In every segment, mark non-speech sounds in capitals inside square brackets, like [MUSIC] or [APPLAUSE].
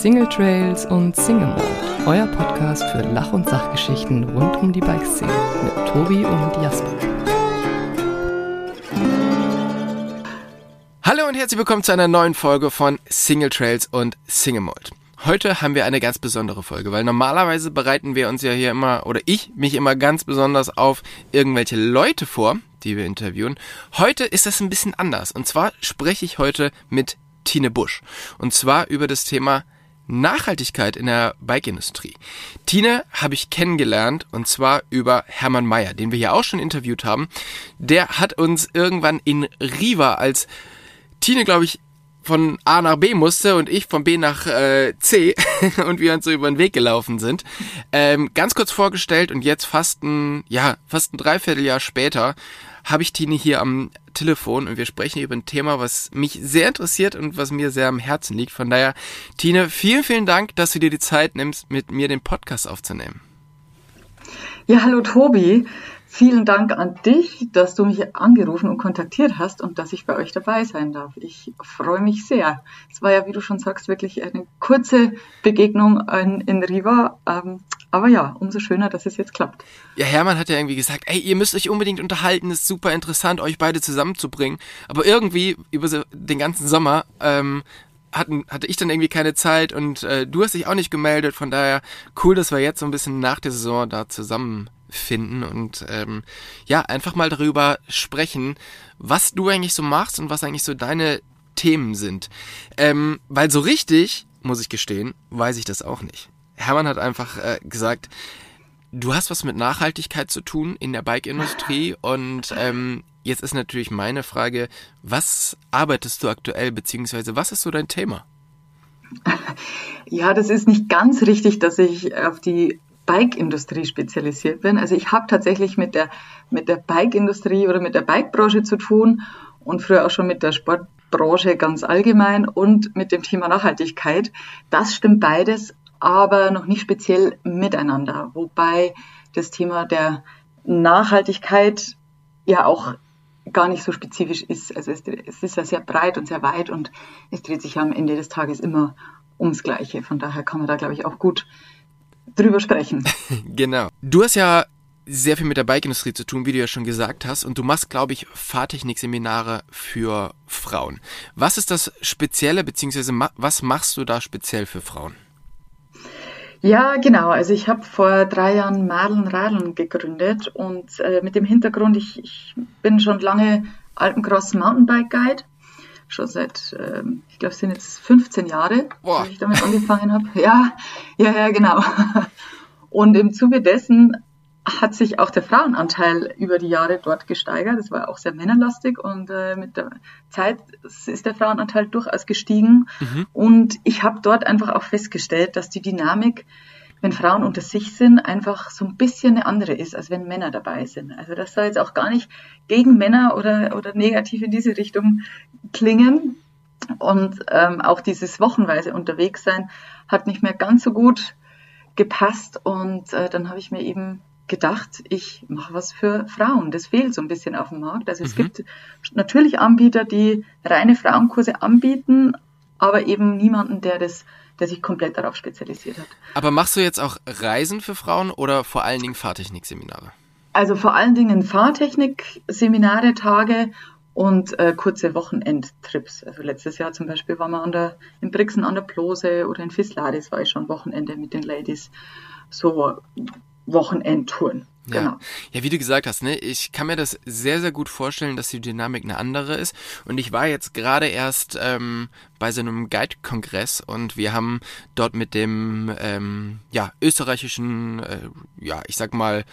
Single Trails und Single Mode, euer Podcast für Lach- und Sachgeschichten rund um die Bikeszene mit Tobi und Jasper. Hallo und herzlich willkommen zu einer neuen Folge von Single Trails und Single Mode. Heute haben wir eine ganz besondere Folge, weil normalerweise bereiten wir uns ja hier immer, oder ich mich immer ganz besonders auf irgendwelche Leute vor, die wir interviewen. Heute ist das ein bisschen anders. Und zwar spreche ich heute mit Tine Busch. Und zwar über das Thema Nachhaltigkeit in der Bike-Industrie. Tine habe ich kennengelernt und zwar über Hermann Mayer, den wir hier auch schon interviewt haben. Der hat uns irgendwann in Riva, als Tine, glaube ich, von A nach B musste und ich von B nach äh, C [LAUGHS] und wir uns so über den Weg gelaufen sind. Ähm, ganz kurz vorgestellt und jetzt fast ein, ja, fast ein Dreivierteljahr später habe ich Tine hier am Telefon und wir sprechen über ein Thema, was mich sehr interessiert und was mir sehr am Herzen liegt. Von daher, Tine, vielen, vielen Dank, dass du dir die Zeit nimmst, mit mir den Podcast aufzunehmen. Ja, hallo Tobi. Vielen Dank an dich, dass du mich angerufen und kontaktiert hast und dass ich bei euch dabei sein darf. Ich freue mich sehr. Es war ja, wie du schon sagst, wirklich eine kurze Begegnung in, Riva. Ähm, aber ja, umso schöner, dass es jetzt klappt. Ja, Hermann hat ja irgendwie gesagt, ey, ihr müsst euch unbedingt unterhalten, ist super interessant, euch beide zusammenzubringen. Aber irgendwie über den ganzen Sommer ähm, hatten, hatte ich dann irgendwie keine Zeit und äh, du hast dich auch nicht gemeldet. Von daher cool, dass wir jetzt so ein bisschen nach der Saison da zusammen finden und ähm, ja, einfach mal darüber sprechen, was du eigentlich so machst und was eigentlich so deine Themen sind. Ähm, weil so richtig, muss ich gestehen, weiß ich das auch nicht. Hermann hat einfach äh, gesagt, du hast was mit Nachhaltigkeit zu tun in der Bike-Industrie und ähm, jetzt ist natürlich meine Frage, was arbeitest du aktuell, beziehungsweise was ist so dein Thema? [LAUGHS] Ja, das ist nicht ganz richtig, dass ich auf die Bike-Industrie spezialisiert bin. Also ich habe tatsächlich mit der, mit der Bike-Industrie oder mit der Bike-Branche zu tun und früher auch schon mit der Sportbranche ganz allgemein und mit dem Thema Nachhaltigkeit. Das stimmt beides, aber noch nicht speziell miteinander. Wobei das Thema der Nachhaltigkeit ja auch gar nicht so spezifisch ist. Also es, es, ist ja sehr breit und sehr weit und es dreht sich am Ende des Tages immer ums Gleiche. Von daher kann man da, glaube ich, auch gut drüber sprechen. [LAUGHS] genau. Du hast ja sehr viel mit der Bike-Industrie zu tun, wie du ja schon gesagt hast. Und du machst, glaube ich, Fahrtechnik-Seminare für Frauen. Was ist das Spezielle, beziehungsweise was machst du da speziell für Frauen? Ja, genau. Also ich habe vor drei Jahren Madeln Radeln gegründet und äh, mit dem Hintergrund, ich, ich bin schon lange Alpencross Mountainbike Guide schon seit, ähm, ich glaube, es sind jetzt 15 Jahre, Boah. ich damit angefangen habe. Ja, ja, ja, genau. Und im Zuge dessen hat sich auch der Frauenanteil über die Jahre dort gesteigert. Das war auch sehr männerlastig und äh, mit der Zeit ist der Frauenanteil durchaus gestiegen. Mhm. Und ich habe dort einfach auch festgestellt, dass die Dynamik wenn Frauen unter sich sind, einfach so ein bisschen eine andere ist, als wenn Männer dabei sind. Also das soll jetzt auch gar nicht gegen Männer oder, oder negativ in diese Richtung klingen. Und ähm, auch dieses wochenweise unterwegs sein hat nicht mehr ganz so gut gepasst. Und äh, dann habe ich mir eben gedacht, ich mache was für Frauen. Das fehlt so ein bisschen auf dem Markt. Also es mhm. gibt natürlich Anbieter, die reine Frauenkurse anbieten, aber eben niemanden, der das der sich komplett darauf spezialisiert hat. Aber machst du jetzt auch Reisen für Frauen oder vor allen Dingen Fahrtechnik-Seminare? Also vor allen Dingen Fahrtechnik-Seminare, Tage und äh, kurze Wochenendtrips. Also letztes Jahr zum Beispiel waren wir an der, in Brixen an der Plose oder in Fisladis war ich schon Wochenende mit den Ladies. So Wochenendtouren. Ja. Genau. ja, wie du gesagt hast, ne, ich kann mir das sehr, sehr gut vorstellen, dass die Dynamik eine andere ist. Und ich war jetzt gerade erst ähm, bei so einem Guide-Kongress und wir haben dort mit dem ähm, ja, österreichischen, äh, ja, ich sag mal,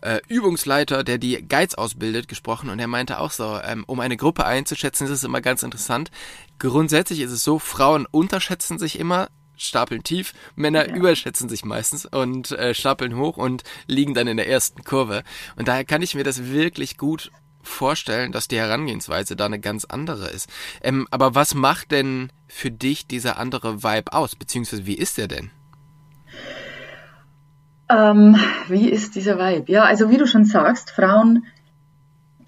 äh, Übungsleiter, der die Guides ausbildet, gesprochen und er meinte auch so, ähm, um eine Gruppe einzuschätzen, ist es immer ganz interessant. Grundsätzlich ist es so, Frauen unterschätzen sich immer stapeln tief, Männer ja. überschätzen sich meistens und äh, stapeln hoch und liegen dann in der ersten Kurve. Und daher kann ich mir das wirklich gut vorstellen, dass die Herangehensweise da eine ganz andere ist. Ähm, aber was macht denn für dich dieser andere Vibe aus? Beziehungsweise wie ist der denn? Ähm, wie ist dieser Vibe? Ja, also wie du schon sagst, Frauen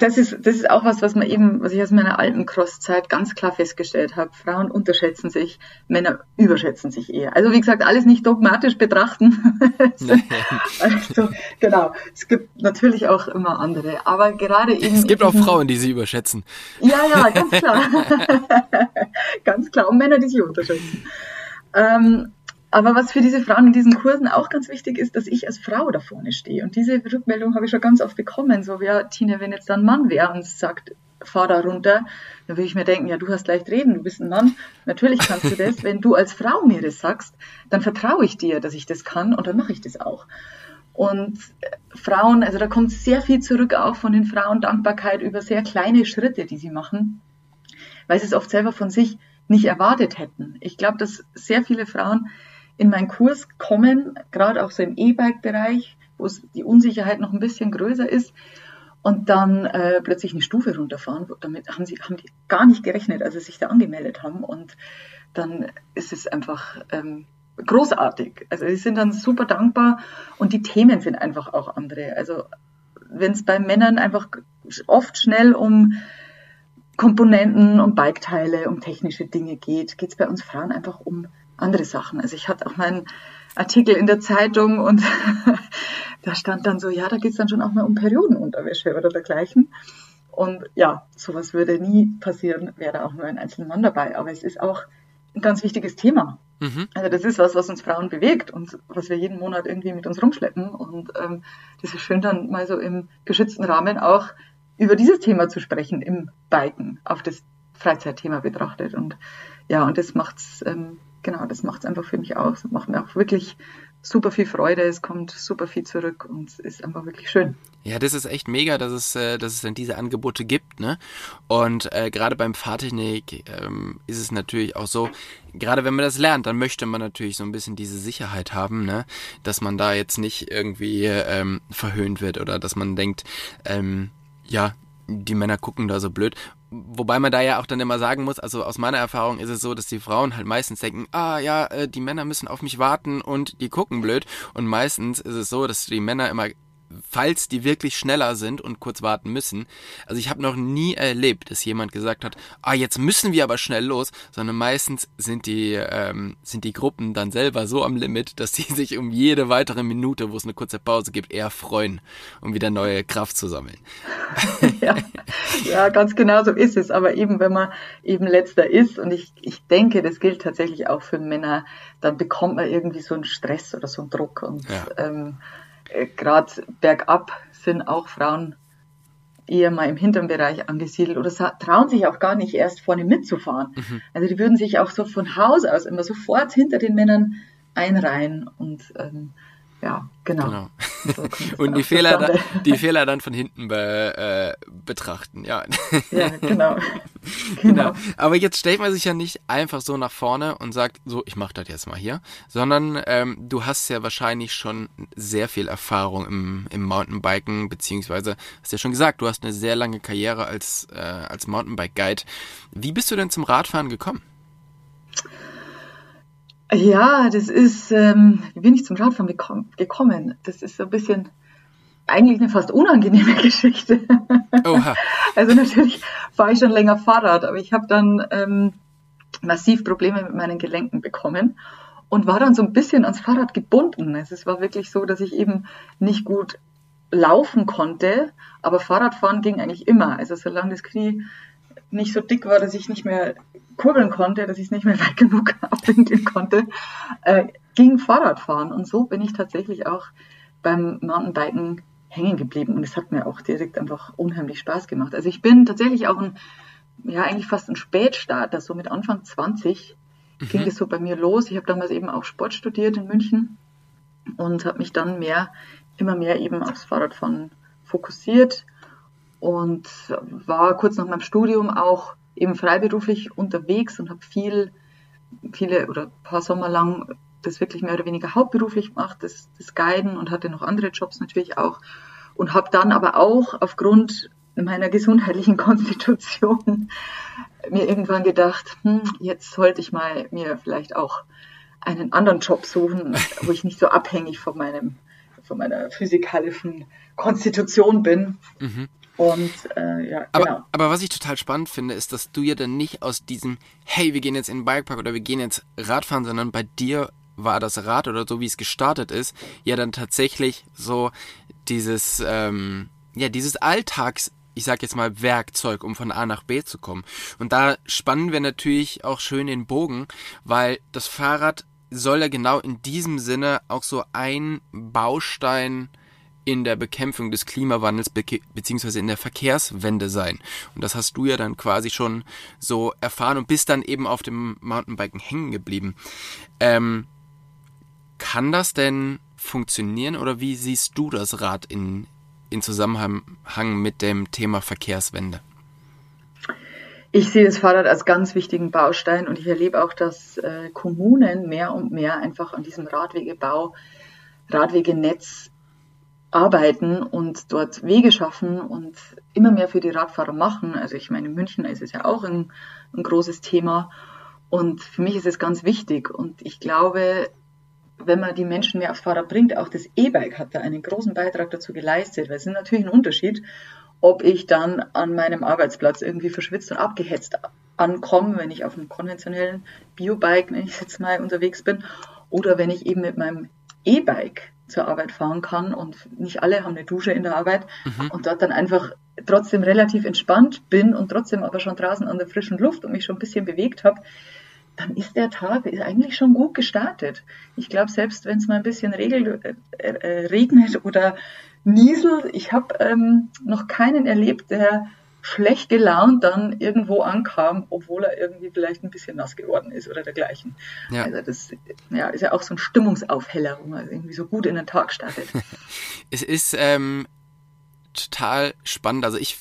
das ist, das ist auch was, was man eben, was ich aus meiner alten Cross-Zeit ganz klar festgestellt habe. Frauen unterschätzen sich, Männer überschätzen sich eher. Also wie gesagt, alles nicht dogmatisch betrachten. [LAUGHS] also, genau. Es gibt natürlich auch immer andere, aber gerade eben. Es gibt auch Frauen, die sie überschätzen. Ja, ja, ganz klar. [LAUGHS] ganz klar. Und Männer, die sie unterschätzen. Ähm, aber was für diese Frauen in diesen Kursen auch ganz wichtig ist, dass ich als Frau da vorne stehe. Und diese Rückmeldung habe ich schon ganz oft bekommen. So, ja, Tine, wenn jetzt ein Mann wäre und sagt, fahr da runter, dann würde ich mir denken, ja, du hast leicht reden, du bist ein Mann. Natürlich kannst du das. [LAUGHS] Wenn du als Frau mir das sagst, dann vertraue ich dir, dass ich das kann und dann mache ich das auch. Und Frauen, also da kommt sehr viel zurück auch von den Frauen, Dankbarkeit über sehr kleine Schritte, die sie machen, weil sie es oft selber von sich nicht erwartet hätten. Ich glaube, dass sehr viele Frauen in meinen Kurs kommen, gerade auch so im E-Bike-Bereich, wo die Unsicherheit noch ein bisschen größer ist, und dann äh, plötzlich eine Stufe runterfahren. Damit haben sie haben die gar nicht gerechnet, als sie sich da angemeldet haben. Und dann ist es einfach ähm, großartig. Also sie sind dann super dankbar und die Themen sind einfach auch andere. Also wenn es bei Männern einfach oft schnell um Komponenten, um Biketeile, um technische Dinge geht, geht es bei uns Frauen einfach um andere Sachen. Also ich hatte auch meinen Artikel in der Zeitung und [LAUGHS] da stand dann so, ja, da geht es dann schon auch mal um Periodenunterwäsche oder dergleichen. Und ja, sowas würde nie passieren, wäre da auch nur ein einzelner Mann dabei. Aber es ist auch ein ganz wichtiges Thema. Mhm. Also das ist was, was uns Frauen bewegt und was wir jeden Monat irgendwie mit uns rumschleppen. Und ähm, das ist schön dann mal so im geschützten Rahmen auch über dieses Thema zu sprechen, im Biken, auf das Freizeitthema betrachtet. Und ja, und das macht's ähm, genau, das macht es einfach für mich aus. Macht mir auch wirklich super viel Freude, es kommt super viel zurück und es ist einfach wirklich schön. Ja, das ist echt mega, dass es, äh, dass es dann diese Angebote gibt, ne? Und äh, gerade beim Fahrtechnik ähm, ist es natürlich auch so, gerade wenn man das lernt, dann möchte man natürlich so ein bisschen diese Sicherheit haben, ne? Dass man da jetzt nicht irgendwie ähm, verhöhnt wird oder dass man denkt, ähm, ja, die Männer gucken da so blöd. Wobei man da ja auch dann immer sagen muss, also aus meiner Erfahrung ist es so, dass die Frauen halt meistens denken, ah ja, äh, die Männer müssen auf mich warten und die gucken blöd. Und meistens ist es so, dass die Männer immer falls die wirklich schneller sind und kurz warten müssen. Also ich habe noch nie erlebt, dass jemand gesagt hat, ah, jetzt müssen wir aber schnell los, sondern meistens sind die, ähm, sind die Gruppen dann selber so am Limit, dass sie sich um jede weitere Minute, wo es eine kurze Pause gibt, eher freuen, um wieder neue Kraft zu sammeln. [LAUGHS] ja, ja, ganz genau so ist es. Aber eben, wenn man eben letzter ist, und ich, ich denke, das gilt tatsächlich auch für Männer, dann bekommt man irgendwie so einen Stress oder so einen Druck. Und ja. ähm, äh, gerade bergab sind auch Frauen eher mal im hinteren Bereich angesiedelt oder trauen sich auch gar nicht erst vorne mitzufahren. Mhm. Also die würden sich auch so von Haus aus immer sofort hinter den Männern einreihen und ähm, ja, genau. genau. So [LAUGHS] und die Fehler, dann, die Fehler dann von hinten be, äh, betrachten, ja. Ja, [LAUGHS] genau. genau. genau. Aber jetzt stellt man sich ja nicht einfach so nach vorne und sagt, so, ich mache das jetzt mal hier, sondern ähm, du hast ja wahrscheinlich schon sehr viel Erfahrung im, im Mountainbiken, beziehungsweise hast ja schon gesagt, du hast eine sehr lange Karriere als, äh, als Mountainbike-Guide. Wie bist du denn zum Radfahren gekommen? Ja, das ist, ähm, wie bin ich zum Radfahren gekommen? Das ist so ein bisschen eigentlich eine fast unangenehme [LAUGHS] Geschichte. Oha. Also natürlich fahre ich schon länger Fahrrad, aber ich habe dann ähm, massiv Probleme mit meinen Gelenken bekommen und war dann so ein bisschen ans Fahrrad gebunden. Es war wirklich so, dass ich eben nicht gut laufen konnte, aber Fahrradfahren ging eigentlich immer. Also solange das Knie nicht so dick war, dass ich nicht mehr kurbeln konnte, dass ich es nicht mehr [LAUGHS] weit genug abwinkeln konnte, äh, ging Fahrradfahren. Und so bin ich tatsächlich auch beim Mountainbiken hängen geblieben. Und es hat mir auch direkt einfach unheimlich Spaß gemacht. Also ich bin tatsächlich auch ein, ja, eigentlich fast ein Spätstarter, so mit Anfang 20 mhm. ging das so bei mir los. Ich habe damals eben auch Sport studiert in München und habe mich dann mehr, immer mehr eben aufs Fahrradfahren fokussiert und war kurz nach meinem Studium auch eben freiberuflich unterwegs und habe viel, viele oder paar Sommer lang das wirklich mehr oder weniger hauptberuflich gemacht, das, das Guiden und hatte noch andere Jobs natürlich auch und habe dann aber auch aufgrund meiner gesundheitlichen [LAUGHS] Konstitution mir irgendwann gedacht, hm, jetzt sollte ich mal mir vielleicht auch einen anderen Job suchen, wo ich nicht so abhängig von meinem von meiner physikalischen Konstitution bin. Mhm Und äh, ja, aber, genau. aber was ich total spannend finde, ist, dass du ja dann nicht aus diesem, hey, wir gehen jetzt in den Bikepark oder wir gehen jetzt Radfahren, sondern bei dir war das Rad oder so wie es gestartet ist, ja dann tatsächlich so dieses, ähm, ja, dieses Alltags, ich sag jetzt mal Werkzeug, um von A nach B zu kommen. Und da spannen wir natürlich auch schön den Bogen, weil das Fahrrad soll ja genau in diesem Sinne auch so ein Baustein in der Bekämpfung des Klimawandels beziehungsweise in der Verkehrswende sein. Und das hast du ja dann quasi schon so erfahren und bist dann eben auf dem Mountainbiken hängen geblieben. Ähm, kann das denn funktionieren oder wie siehst du das Rad in, in Zusammenhang mit dem Thema Verkehrswende? Ich sehe das Fahrrad als ganz wichtigen Baustein und ich erlebe auch, dass äh, Kommunen mehr und mehr einfach an diesem Radwegebau, Radwegenetz arbeiten und dort Wege schaffen und immer mehr für die Radfahrer machen. Also ich meine, in München ist es ja auch ein, ein großes Thema und für mich ist es ganz wichtig und ich glaube, wenn man die Menschen mehr aufs Fahrrad bringt, auch das E-Bike hat da einen großen Beitrag dazu geleistet, weil es ist natürlich ein Unterschied, ob ich dann an meinem Arbeitsplatz irgendwie verschwitzt und abgehetzt ankomme, wenn ich auf einem konventionellen Biobike, wenn ich jetzt mal unterwegs bin, oder wenn ich eben mit meinem E-Bike zur Arbeit fahren kann und nicht alle haben eine Dusche in der Arbeit mhm. und dort dann einfach trotzdem relativ entspannt bin und trotzdem aber schon draußen an der frischen Luft und mich schon ein bisschen bewegt habe, dann ist der Tag ist eigentlich schon gut gestartet. Ich glaube, selbst wenn es mal ein bisschen regel, äh, äh, regnet oder nieselt, ich habe ähm, noch keinen erlebt, der schlecht gelaunt dann irgendwo ankam, obwohl er irgendwie vielleicht ein bisschen nass geworden ist oder dergleichen. Ja. Also das ja, ist ja auch so ein Stimmungsaufheller, wo man irgendwie so gut in den Tag startet. [LAUGHS] es ist ähm, total spannend. Also ich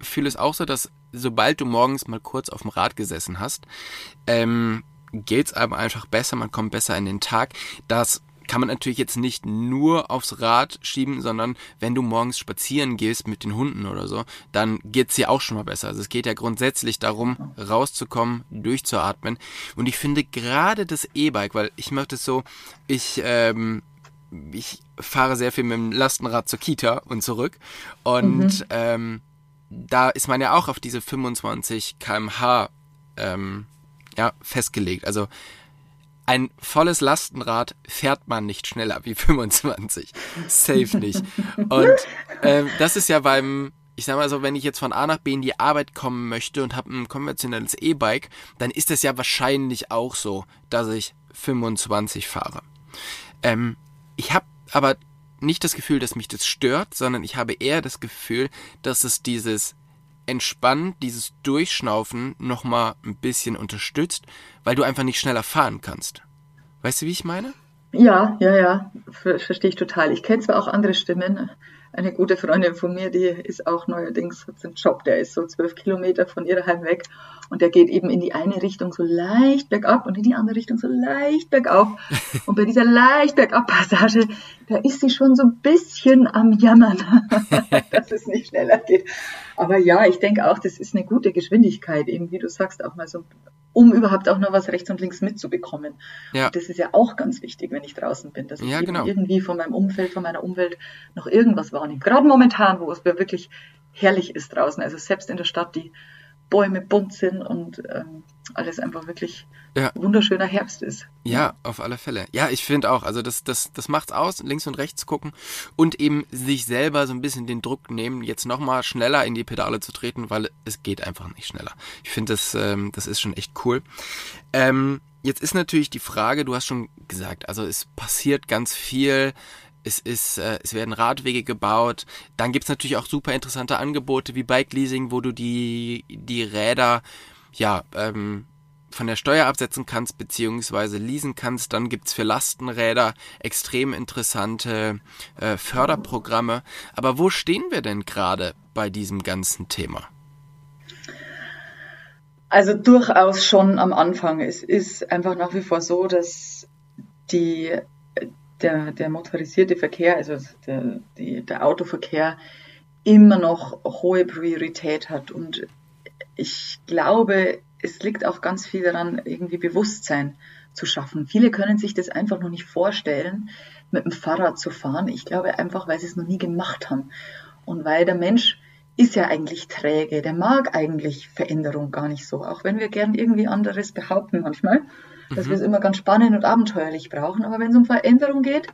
fühle es auch so, dass sobald du morgens mal kurz auf dem Rad gesessen hast, ähm, geht's aber einfach besser, man kommt besser in den Tag. Das kann man natürlich jetzt nicht nur aufs Rad schieben, sondern wenn du morgens spazieren gehst mit den Hunden oder so, dann geht's dir auch schon mal besser. Also es geht ja grundsätzlich darum, rauszukommen, durchzuatmen. Und ich finde gerade das E-Bike, weil ich mache das so, ich ähm, ich fahre sehr viel mit dem Lastenrad zur Kita und zurück und mhm. ähm, da ist man ja auch auf diese 25 kmh ähm, ja, festgelegt. Also ein volles Lastenrad fährt man nicht schneller wie [LAUGHS] 25. Safe nicht. Und ähm, das ist ja beim, ich sag mal so, wenn ich jetzt von A nach B in die Arbeit kommen möchte und habe ein konventionelles E-Bike, dann ist es ja wahrscheinlich auch so, dass ich 25 fahre. Ähm, ich habe aber nicht das Gefühl, dass mich das stört, sondern ich habe eher das Gefühl, dass es dieses entspannt dieses Durchschnaufen nochmal ein bisschen unterstützt, weil du einfach nicht schneller fahren kannst. Weißt du, wie ich meine? Ja, ja, ja, verstehe ich total. Ich kenne zwar auch andere Stimmen. Eine gute Freundin von mir, die ist auch neuerdings, hat einen Job, der ist so zwölf Kilometer von ihrer Heim weg und der geht eben in die eine Richtung so leicht bergab und in die andere Richtung so leicht bergauf. [LAUGHS] Und bei dieser leicht bergab Passage, da ist sie schon so ein bisschen am Jammern, [LAUGHS] dass es nicht schneller geht. Aber ja, ich denke auch, das ist eine gute Geschwindigkeit, eben wie du sagst, auch mal so, um überhaupt auch noch was rechts und links mitzubekommen. Ja. Und das ist ja auch ganz wichtig, wenn ich draußen bin, dass ich ja, genau. irgendwie von meinem Umfeld, von meiner Umwelt noch irgendwas wahrnehme. Gerade momentan, wo es wirklich herrlich ist draußen. Also selbst in der Stadt, die Bäume bunt sind und ähm, alles einfach wirklich ja. wunderschöner Herbst ist. Ja, auf alle Fälle. Ja, ich finde auch, also das, das, das macht's aus, links und rechts gucken und eben sich selber so ein bisschen den Druck nehmen, jetzt nochmal schneller in die Pedale zu treten, weil es geht einfach nicht schneller. Ich finde, das, ähm, das ist schon echt cool. Ähm, jetzt ist natürlich die Frage, du hast schon gesagt, also es passiert ganz viel es ist, äh, es werden Radwege gebaut. Dann gibt's natürlich auch super interessante Angebote wie Bike Leasing, wo du die, die Räder ja ähm, von der Steuer absetzen kannst beziehungsweise leasen kannst. Dann gibt's für Lastenräder extrem interessante äh, Förderprogramme. Aber wo stehen wir denn gerade bei diesem ganzen Thema? Also durchaus schon am Anfang. Es ist einfach nach wie vor so, dass die der, der motorisierte Verkehr, also der, die, der Autoverkehr, immer noch hohe Priorität hat. Und ich glaube, es liegt auch ganz viel daran, irgendwie Bewusstsein zu schaffen. Viele können sich das einfach noch nicht vorstellen, mit dem Fahrrad zu fahren. Ich glaube einfach, weil sie es noch nie gemacht haben. Und weil der Mensch ist ja eigentlich träge, der mag eigentlich Veränderung gar nicht so, auch wenn wir gern irgendwie anderes behaupten manchmal, dass mhm. wir es immer ganz spannend und abenteuerlich brauchen. Aber wenn es um Veränderung geht,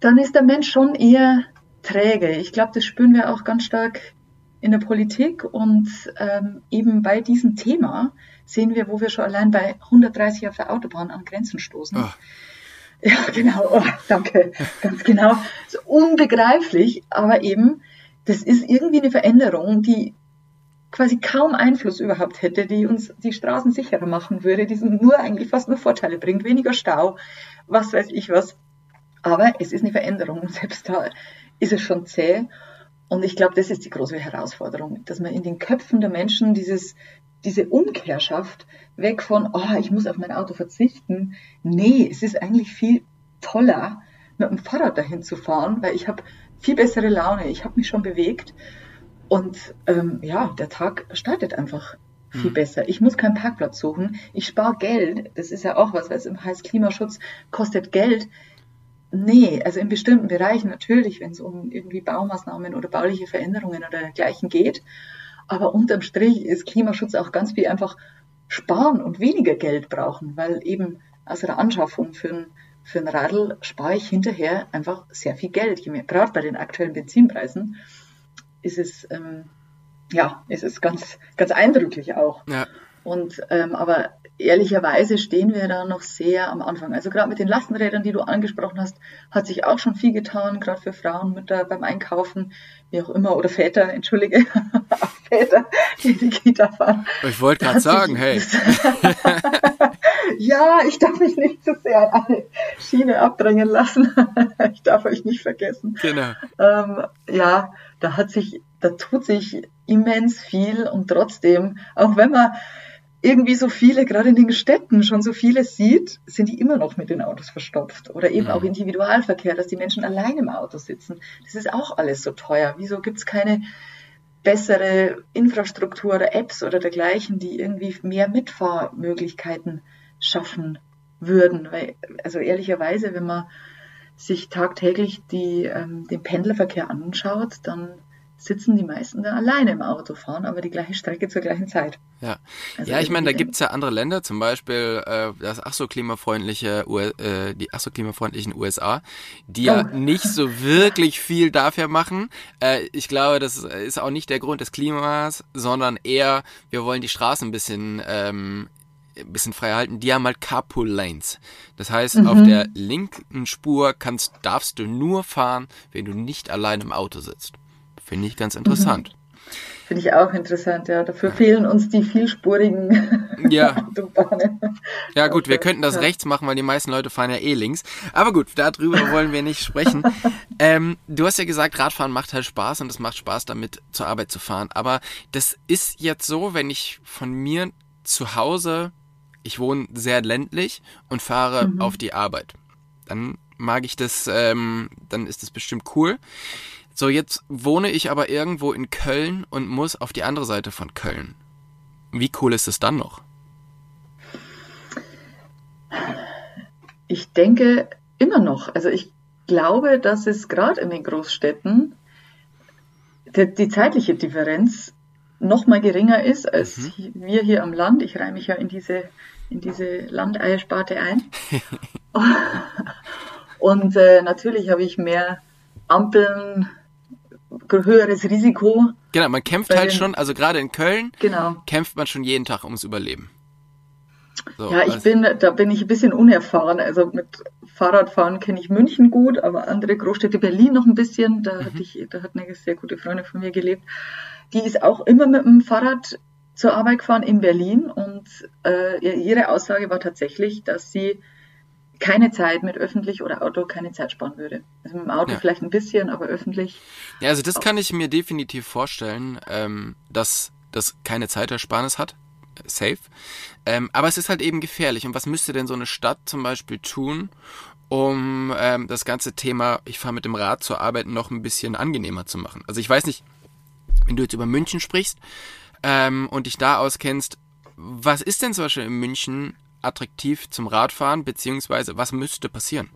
dann ist der Mensch schon eher träge. Ich glaube, das spüren wir auch ganz stark in der Politik und ähm, eben bei diesem Thema sehen wir, wo wir schon allein bei 130 auf der Autobahn an Grenzen stoßen. Oh. [LAUGHS] Ja, genau. Oh, danke. Ganz genau. So unbegreiflich, aber eben, das ist irgendwie eine Veränderung, die quasi kaum Einfluss überhaupt hätte, die uns die Straßen sicherer machen würde, die nur eigentlich fast nur Vorteile bringt, weniger Stau, was weiß ich was. Aber es ist eine Veränderung und selbst da ist es schon zäh. Und ich glaube, das ist die große Herausforderung, dass man in den Köpfen der Menschen dieses, diese Umkehr schafft, weg von, oh, ich muss auf mein Auto verzichten. Nee, es ist eigentlich viel toller, mit dem Fahrrad dahin zu fahren, weil ich habe viel bessere Laune, ich habe mich schon bewegt und ähm, ja, der Tag startet einfach viel hm. besser. Ich muss keinen Parkplatz suchen, ich spare Geld, das ist ja auch was, weil es im heißt Klimaschutz kostet Geld. Nee, also in bestimmten Bereichen natürlich, wenn es um irgendwie Baumaßnahmen oder bauliche Veränderungen oder dergleichen geht. Aber unterm Strich ist Klimaschutz auch ganz viel einfach sparen und weniger Geld brauchen, weil eben aus der Anschaffung für ein, für ein Radl spare ich hinterher einfach sehr viel Geld. Gerade bei den aktuellen Benzinpreisen ist es, ähm, ja, ist es ganz, ganz eindrücklich auch. Ja. Und, ähm, aber ehrlicherweise stehen wir da noch sehr am Anfang. Also gerade mit den Lastenrädern, die du angesprochen hast, hat sich auch schon viel getan, gerade für Frauen, Mütter beim Einkaufen, wie auch immer, oder Väter, [LAUGHS] entschuldige, Väter, die die Kita fahren. Ich wollte gerade sagen, hey. [LAUGHS] ja, ich darf mich nicht zu sehr an eine Schiene abdrängen lassen. [LAUGHS] ich darf euch nicht vergessen. Genau. Ähm, ja, da hat sich, da tut sich immens viel und trotzdem, auch wenn man irgendwie so viele, gerade in den Städten schon so viele sieht, sind die immer noch mit den Autos verstopft. Oder eben mhm. auch Individualverkehr, dass die Menschen allein im Auto sitzen. Das ist auch alles so teuer. Wieso gibt es keine bessere Infrastruktur oder Apps oder dergleichen, die irgendwie mehr Mitfahrmöglichkeiten schaffen würden? Weil, also ehrlicherweise, wenn man sich tagtäglich die, ähm, den Pendlerverkehr anschaut, dann sitzen die meisten da alleine im Auto, fahren aber die gleiche Strecke zur gleichen Zeit. Ja, also ja ich meine, da gibt es ja andere Länder, zum Beispiel äh, das ach so klimafreundliche, äh, die ach so klimafreundlichen USA, die ja oh. nicht so [LAUGHS] wirklich viel dafür machen. Äh, ich glaube, das ist auch nicht der Grund des Klimas, sondern eher, wir wollen die Straßen ein bisschen ähm, ein bisschen frei halten, die haben halt Carpool Lanes. Das heißt, mhm. auf der linken Spur kannst, darfst du nur fahren, wenn du nicht allein im Auto sitzt. Finde ich ganz interessant. Mhm. Finde ich auch interessant, ja. Dafür fehlen uns die vielspurigen [LAUGHS] ja. Autobahnen. Ja gut, wir könnten das ja. rechts machen, weil die meisten Leute fahren ja eh links. Aber gut, darüber wollen wir nicht sprechen. [LAUGHS] ähm, du hast ja gesagt, Radfahren macht halt Spaß und es macht Spaß, damit zur Arbeit zu fahren. Aber das ist jetzt so, wenn ich von mir zu Hause, ich wohne sehr ländlich und fahre mhm. auf die Arbeit. Dann mag ich das, ähm, dann ist das bestimmt cool. So, jetzt wohne ich aber irgendwo in Köln und muss auf die andere Seite von Köln. Wie cool ist es dann noch? Ich denke immer noch. Also ich glaube, dass es gerade in den Großstädten die, die zeitliche Differenz noch mal geringer ist als mhm. wir hier am Land. Ich reihe mich ja in diese, in diese Landeiersparte ein. [LAUGHS] Und äh, natürlich habe ich mehr Ampeln, höheres Risiko. Genau, man kämpft halt schon, also gerade in Köln genau. kämpft man schon jeden Tag ums Überleben. So, ja, ich also bin, da bin ich ein bisschen unerfahren. Also mit Fahrradfahren kenne ich München gut, aber andere Großstädte, Berlin noch ein bisschen. Da mhm. hatte ich, da hat eine sehr gute Freundin von mir gelebt. Die ist auch immer mit dem Fahrrad zur Arbeit gefahren in Berlin und äh, ihre Aussage war tatsächlich, dass sie keine Zeit mit öffentlich oder Auto keine Zeit sparen würde. Also mit dem Auto ja. vielleicht ein bisschen, aber öffentlich. Ja, also das kann ich mir definitiv vorstellen, ähm, dass das keine Zeitersparnis hat. Safe. Ähm, aber es ist halt eben gefährlich. Und was müsste denn so eine Stadt zum Beispiel tun, um ähm, das ganze Thema, ich fahre mit dem Rad zur Arbeit, noch ein bisschen angenehmer zu machen? Also ich weiß nicht, wenn du jetzt über München sprichst ähm, und dich da auskennst, was ist denn zum Beispiel in München attraktiv zum Radfahren, beziehungsweise was müsste passieren?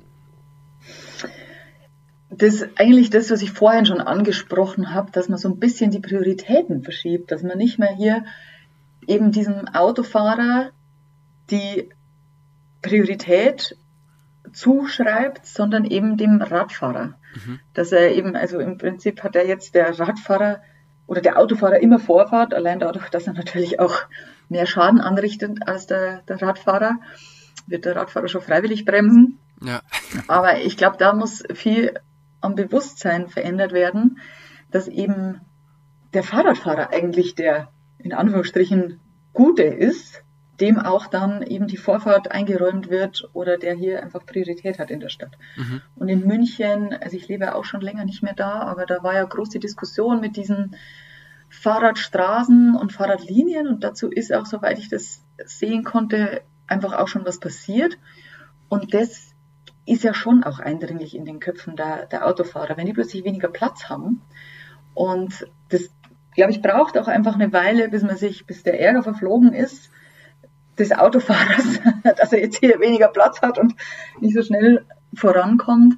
das eigentlich das, was ich vorhin schon angesprochen habe, dass man so ein bisschen die Prioritäten verschiebt, dass man nicht mehr hier eben diesem Autofahrer die Priorität zuschreibt, sondern eben dem Radfahrer. Mhm. Dass er eben, also im Prinzip hat er jetzt der Radfahrer oder der Autofahrer immer Vorfahrt, allein dadurch, dass er natürlich auch mehr Schaden anrichtet als der, der Radfahrer, wird der Radfahrer schon freiwillig bremsen. Ja. Aber ich glaube, da muss viel am Bewusstsein verändert werden, dass eben der Fahrradfahrer eigentlich der in Anführungsstrichen Gute ist, dem auch dann eben die Vorfahrt eingeräumt wird oder der hier einfach Priorität hat in der Stadt. Mhm. Und in München, also ich lebe auch schon länger nicht mehr da, aber da war ja große Diskussion mit diesen Fahrradstraßen und Fahrradlinien und dazu ist auch, soweit ich das sehen konnte, einfach auch schon was passiert. Und das ist ja schon auch eindringlich in den Köpfen der, der Autofahrer, wenn die plötzlich weniger Platz haben. Und das, glaube ich, braucht auch einfach eine Weile, bis man sich, bis der Ärger verflogen ist des Autofahrers, [LAUGHS] dass er jetzt hier weniger Platz hat und nicht so schnell vorankommt.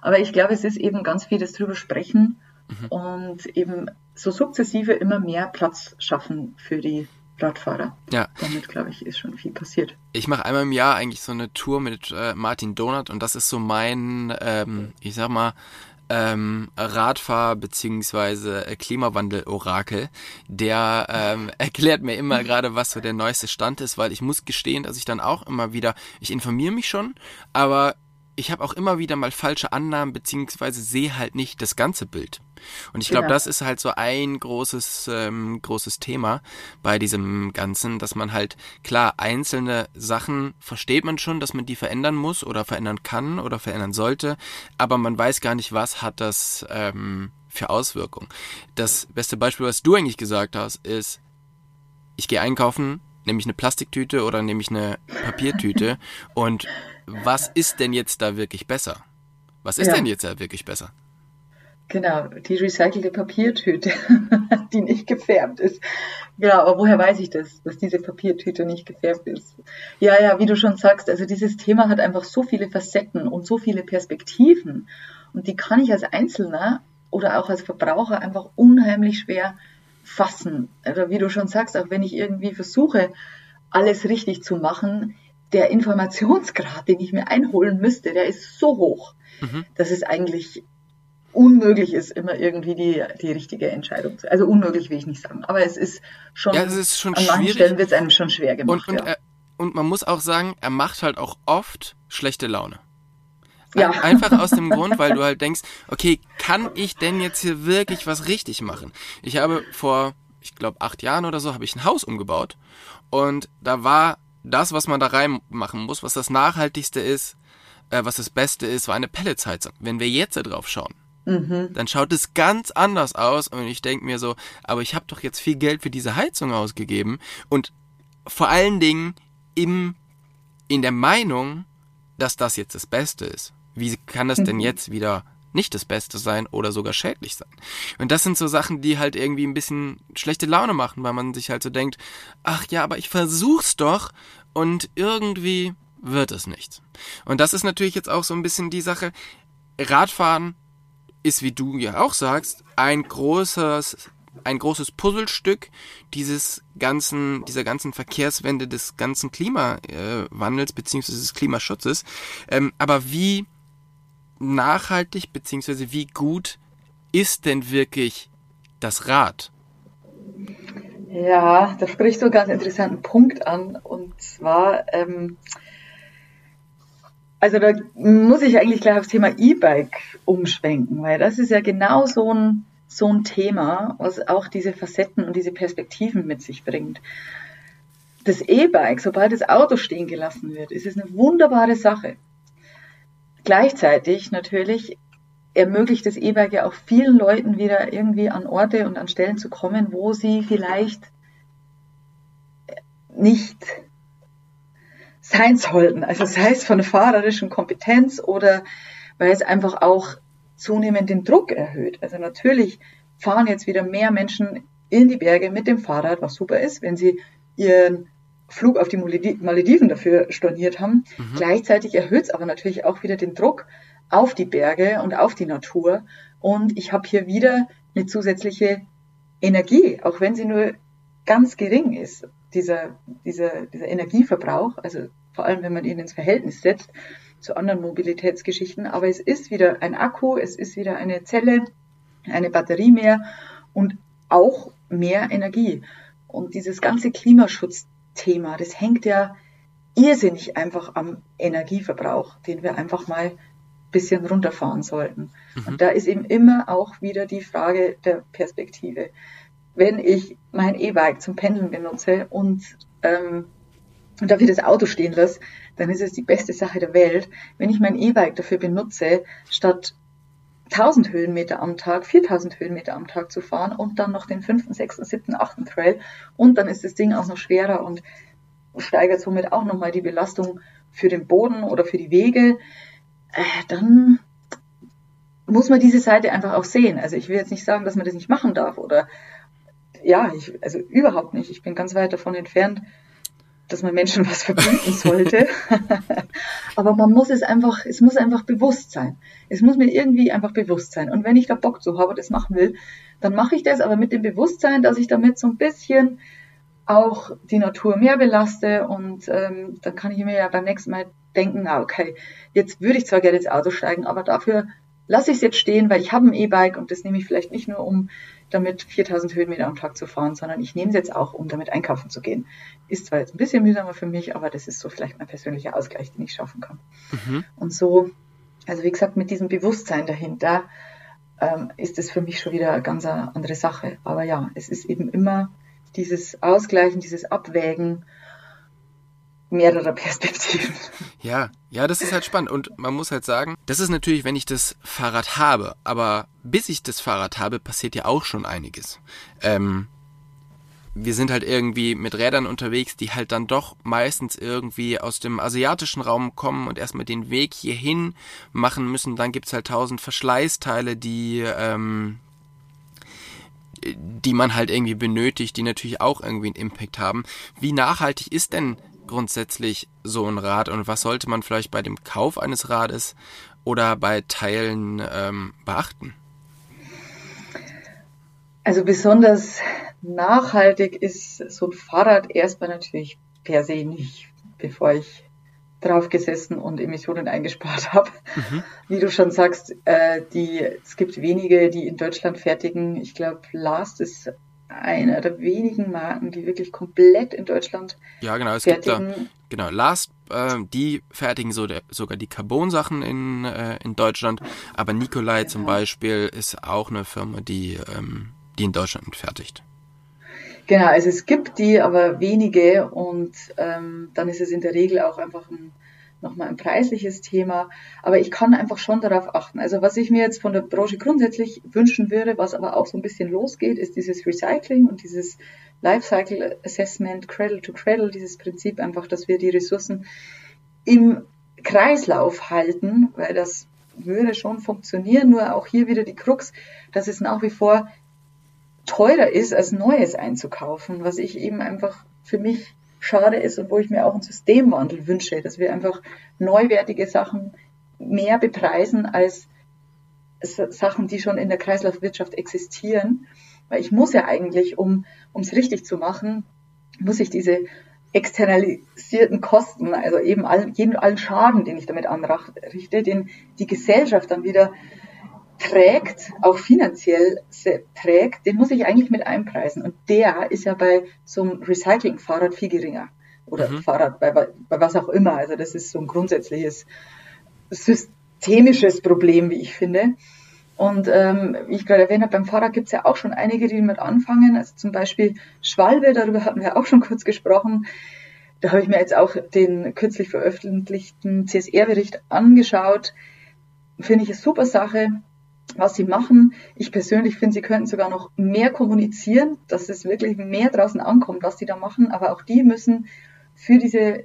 Aber ich glaube, es ist eben ganz viel das drüber sprechen mhm. und eben so sukzessive immer mehr Platz schaffen für die Radfahrer. Ja. Damit, glaube ich, ist schon viel passiert. Ich mache einmal im Jahr eigentlich so eine Tour mit äh, Martin Donat und das ist so mein, ähm, ich sag mal, ähm, Radfahr- bzw. Klimawandel-Orakel. Der ähm, [LAUGHS] erklärt mir immer gerade, was so der neueste Stand ist, weil ich muss gestehen, dass ich dann auch immer wieder, ich informiere mich schon, aber ich habe auch immer wieder mal falsche Annahmen beziehungsweise sehe halt nicht das ganze Bild. Und ich glaube, ja. das ist halt so ein großes ähm, großes Thema bei diesem Ganzen, dass man halt klar einzelne Sachen versteht man schon, dass man die verändern muss oder verändern kann oder verändern sollte, aber man weiß gar nicht, was hat das ähm, für Auswirkungen. Das beste Beispiel, was du eigentlich gesagt hast, ist, ich gehe einkaufen, nehme ich eine Plastiktüte oder nehme ich eine Papiertüte und was ist denn jetzt da wirklich besser? Was ist ja. denn jetzt da wirklich besser? Genau, die recycelte Papiertüte, [LAUGHS] die nicht gefärbt ist. Genau, aber woher weiß ich das, dass diese Papiertüte nicht gefärbt ist? Ja, ja, wie du schon sagst, also dieses Thema hat einfach so viele Facetten und so viele Perspektiven. Und die kann ich als Einzelner oder auch als Verbraucher einfach unheimlich schwer fassen. Also wie du schon sagst, auch wenn ich irgendwie versuche, alles richtig zu machen, der Informationsgrad, den ich mir einholen müsste, der ist so hoch, mhm. dass es eigentlich unmöglich ist, immer irgendwie die, die richtige Entscheidung zu. Also unmöglich will ich nicht sagen, aber es ist schon, ja, es ist schon an manchen Stellen wird es einem schon schwer gemacht. Und, und, ja. er, und man muss auch sagen, er macht halt auch oft schlechte Laune. Ja. Einfach aus dem [LAUGHS] Grund, weil du halt denkst, okay, kann ich denn jetzt hier wirklich was richtig machen? Ich habe vor, ich glaube, acht Jahren oder so, habe ich ein Haus umgebaut und da war das, was man da reinmachen muss, was das Nachhaltigste ist, äh, was das Beste ist, war eine Pelletsheizung. Wenn wir jetzt da drauf schauen, mhm. dann schaut es ganz anders aus und ich denke mir so, aber ich habe doch jetzt viel Geld für diese Heizung ausgegeben und vor allen Dingen im, in der Meinung, dass das jetzt das Beste ist. Wie kann das denn mhm. jetzt wieder nicht das Beste sein oder sogar schädlich sein. Und das sind so Sachen, die halt irgendwie ein bisschen schlechte Laune machen, weil man sich halt so denkt, ach ja, aber ich versuch's doch und irgendwie wird es nicht. Und das ist natürlich jetzt auch so ein bisschen die Sache, Radfahren ist, wie du ja auch sagst, ein großes ein großes Puzzlestück dieses ganzen, dieser ganzen Verkehrswende des ganzen Klimawandels beziehungsweise des Klimaschutzes. Ähm, aber wie nachhaltig beziehungsweise wie gut ist denn wirklich das Rad? Ja, da sprichst du einen ganz interessanten Punkt an. Und zwar, ähm, also da muss ich eigentlich gleich aufs Thema E-Bike umschwenken, weil das ist ja genau so ein, so ein Thema, was auch diese Facetten und diese Perspektiven mit sich bringt. Das E-Bike, sobald das Auto stehen gelassen wird, ist es eine wunderbare Sache. Gleichzeitig natürlich ermöglicht das E-Bike ja auch vielen Leuten wieder irgendwie an Orte und an Stellen zu kommen, wo sie vielleicht nicht sein sollten. Also sei es von fahrerischen Kompetenz oder weil es einfach auch zunehmend den Druck erhöht. Also natürlich fahren jetzt wieder mehr Menschen in die Berge mit dem Fahrrad, was super ist, wenn sie ihren Flug auf die Malediven dafür storniert haben. Mhm. Gleichzeitig erhöht es aber natürlich auch wieder den Druck auf die Berge und auf die Natur. Und ich habe hier wieder eine zusätzliche Energie, auch wenn sie nur ganz gering ist, dieser, dieser, dieser Energieverbrauch, also vor allem wenn man ihn ins Verhältnis setzt zu anderen Mobilitätsgeschichten. Aber es ist wieder ein Akku, es ist wieder eine Zelle, eine Batterie mehr und auch mehr Energie. Und dieses ganze Klimaschutzthema, das hängt ja irrsinnig einfach am Energieverbrauch, den wir einfach mal ein bisschen runterfahren sollten. Mhm. Und da ist eben immer auch wieder die Frage der Perspektive. Wenn ich mein E-Bike zum Pendeln benutze und, ähm, und dafür das Auto stehen lasse, dann ist es die beste Sache der Welt. Wenn ich mein E-Bike dafür benutze, statt 1000 Höhenmeter am Tag, 4000 Höhenmeter am Tag zu fahren und dann noch den fünften, sechsten, siebten, achten Trail und dann ist das Ding auch noch schwerer und steigert somit auch nochmal die Belastung für den Boden oder für die Wege, äh, dann muss man diese Seite einfach auch sehen. Also ich will jetzt nicht sagen, dass man das nicht machen darf oder ja, ich, also überhaupt nicht. Ich bin ganz weit davon entfernt, dass man Menschen [LAUGHS] was verbieten sollte. [LAUGHS] Aber man muss es einfach, es muss einfach bewusst sein. Es muss mir irgendwie einfach bewusst sein. Und wenn ich da Bock zu habe, das machen will, dann mache ich das, aber mit dem Bewusstsein, dass ich damit so ein bisschen auch die Natur mehr belaste und ähm, dann kann ich mir ja beim nächsten Mal denken, ah, okay, jetzt würde ich zwar gerne ins Auto steigen, aber dafür lasse ich es jetzt stehen, weil ich habe ein E-Bike und das nehme ich vielleicht nicht nur, um damit 4000 Höhenmeter am Tag zu fahren, sondern ich nehme es jetzt auch, um damit einkaufen zu gehen. Ist zwar jetzt ein bisschen mühsamer für mich, aber das ist so vielleicht mein persönlicher Ausgleich, den ich schaffen kann. Mhm. Und so, also wie gesagt, mit diesem Bewusstsein dahinter ähm, ist es für mich schon wieder eine ganz andere Sache. Aber ja, es ist eben immer dieses Ausgleichen, dieses Abwägen mehrerer Perspektiven. Ja, ja, das ist halt spannend. Und man muss halt sagen, das ist natürlich, wenn ich das Fahrrad habe, aber bis ich das Fahrrad habe, passiert ja auch schon einiges. Ähm, wir sind halt irgendwie mit Rädern unterwegs, die halt dann doch meistens irgendwie aus dem asiatischen Raum kommen und erstmal den Weg hierhin machen müssen. Dann gibt's halt tausend Verschleißteile, die, ähm, die man halt irgendwie benötigt, die natürlich auch irgendwie einen Impact haben. Wie nachhaltig ist denn grundsätzlich so ein Rad und was sollte man vielleicht bei dem Kauf eines Rades oder bei Teilen ähm, beachten? Also besonders nachhaltig ist so ein Fahrrad erstmal natürlich per se nicht, bevor ich drauf gesessen und Emissionen eingespart habe. Mhm. [LAUGHS] Wie du schon sagst, äh, die, es gibt wenige, die in Deutschland fertigen. Ich glaube, Last ist einer der wenigen Marken, die wirklich komplett in Deutschland ja, genau, es fertigen. Gibt da, genau, Last, äh, die fertigen so der, sogar die Carbon-Sachen in, äh, in Deutschland, aber Nikolai genau. zum Beispiel ist auch eine Firma, die, ähm, die in Deutschland fertigt. Genau, also es gibt die, aber wenige und ähm, dann ist es in der Regel auch einfach ein nochmal ein preisliches Thema. Aber ich kann einfach schon darauf achten. Also was ich mir jetzt von der Branche grundsätzlich wünschen würde, was aber auch so ein bisschen losgeht, ist dieses Recycling und dieses Lifecycle Assessment, Cradle to Cradle, dieses Prinzip einfach, dass wir die Ressourcen im Kreislauf halten, weil das würde schon funktionieren. Nur auch hier wieder die Krux, dass es nach wie vor teurer ist, als Neues einzukaufen, was ich eben einfach für mich schade ist und wo ich mir auch einen Systemwandel wünsche, dass wir einfach neuwertige Sachen mehr bepreisen als Sachen, die schon in der Kreislaufwirtschaft existieren. Weil ich muss ja eigentlich, um es richtig zu machen, muss ich diese externalisierten Kosten, also eben all, jeden, allen Schaden, den ich damit anrichte, den die Gesellschaft dann wieder trägt, auch finanziell trägt, den muss ich eigentlich mit einpreisen. Und der ist ja bei so einem Recycling-Fahrrad viel geringer. Oder mhm. Fahrrad, bei, bei, was auch immer. Also das ist so ein grundsätzliches systemisches Problem, wie ich finde. Und ähm, wie ich gerade erwähnt habe, beim Fahrrad gibt es ja auch schon einige, die damit anfangen. Also zum Beispiel Schwalbe, darüber hatten wir auch schon kurz gesprochen. Da habe ich mir jetzt auch den kürzlich veröffentlichten CSR-Bericht angeschaut. Finde ich eine super Sache was sie machen. Ich persönlich finde, sie könnten sogar noch mehr kommunizieren, dass es wirklich mehr draußen ankommt, was sie da machen. Aber auch die müssen für diese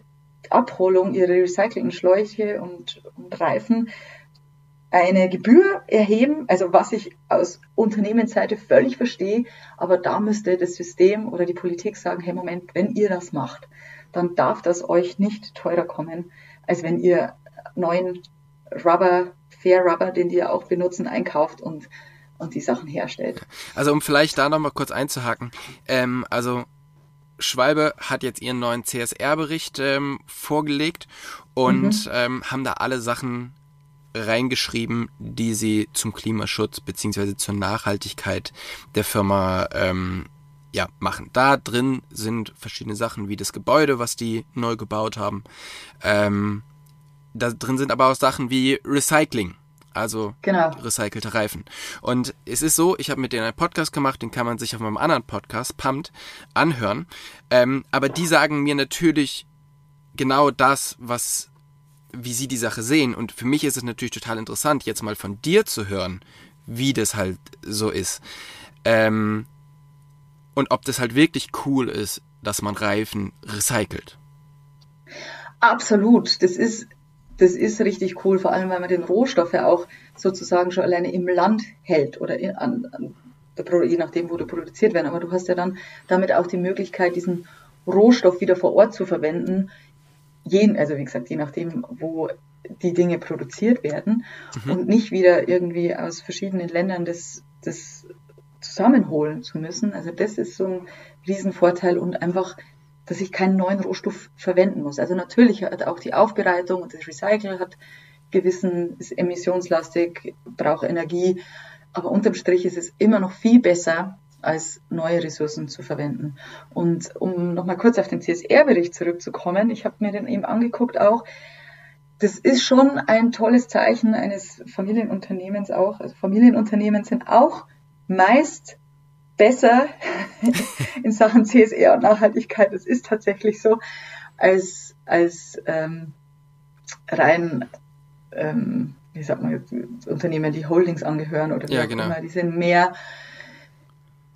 Abholung ihrer recycelten Schläuche und, und Reifen eine Gebühr erheben, also was ich aus Unternehmensseite völlig verstehe, aber da müsste das System oder die Politik sagen, hey Moment, wenn ihr das macht, dann darf das euch nicht teurer kommen, als wenn ihr neuen Rubber, Fair Rubber, den die ja auch benutzen, einkauft und, und die Sachen herstellt. Also um vielleicht da nochmal kurz einzuhaken, ähm, also Schwalbe hat jetzt ihren neuen CSR-Bericht ähm, vorgelegt und mhm. ähm, haben da alle Sachen reingeschrieben, die sie zum Klimaschutz beziehungsweise zur Nachhaltigkeit der Firma ähm, ja, machen. Da drin sind verschiedene Sachen wie das Gebäude, was die neu gebaut haben. Ähm, da drin sind aber auch Sachen wie Recycling. Also genau. recycelte Reifen. Und es ist so, ich habe mit denen einen Podcast gemacht, den kann man sich auf meinem anderen Podcast, Pumped, anhören. Ähm, aber die sagen mir natürlich genau das, was, wie sie die Sache sehen. Und für mich ist es natürlich total interessant, jetzt mal von dir zu hören, wie das halt so ist. Ähm, und ob das halt wirklich cool ist, dass man Reifen recycelt. Absolut. Das ist, das ist richtig cool, vor allem weil man den Rohstoff ja auch sozusagen schon alleine im Land hält oder in, an, an, je nachdem, wo du produziert werden. Aber du hast ja dann damit auch die Möglichkeit, diesen Rohstoff wieder vor Ort zu verwenden. Je, also wie gesagt, je nachdem, wo die Dinge produziert werden mhm. und nicht wieder irgendwie aus verschiedenen Ländern das, das zusammenholen zu müssen. Also das ist so ein Riesenvorteil und einfach, dass ich keinen neuen Rohstoff verwenden muss. Also natürlich hat auch die Aufbereitung und das Recycle hat gewissen, ist emissionslastig, braucht Energie, aber unterm Strich ist es immer noch viel besser, als neue Ressourcen zu verwenden. Und um nochmal kurz auf den CSR-Bericht zurückzukommen, ich habe mir den eben angeguckt auch, das ist schon ein tolles Zeichen eines Familienunternehmens auch. Also Familienunternehmen sind auch meist besser [LAUGHS] in Sachen CSR und Nachhaltigkeit, das ist tatsächlich so, als, als ähm, rein, ähm, wie sagt man jetzt, Unternehmen, die Holdings angehören oder wie ja, genau. immer, die sind mehr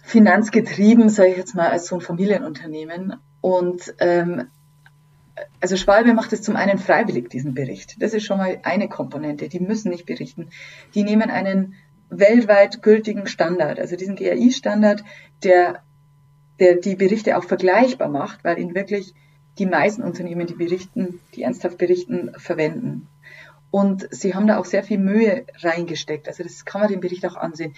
finanzgetrieben, sage ich jetzt mal, als so ein Familienunternehmen. Und ähm, also Schwalbe macht es zum einen freiwillig, diesen Bericht. Das ist schon mal eine Komponente. Die müssen nicht berichten. Die nehmen einen weltweit gültigen Standard, also diesen GRI-Standard, der, der die Berichte auch vergleichbar macht, weil ihn wirklich die meisten Unternehmen, die berichten, die ernsthaft berichten, verwenden. Und sie haben da auch sehr viel Mühe reingesteckt. Also das kann man den Bericht auch ansehen.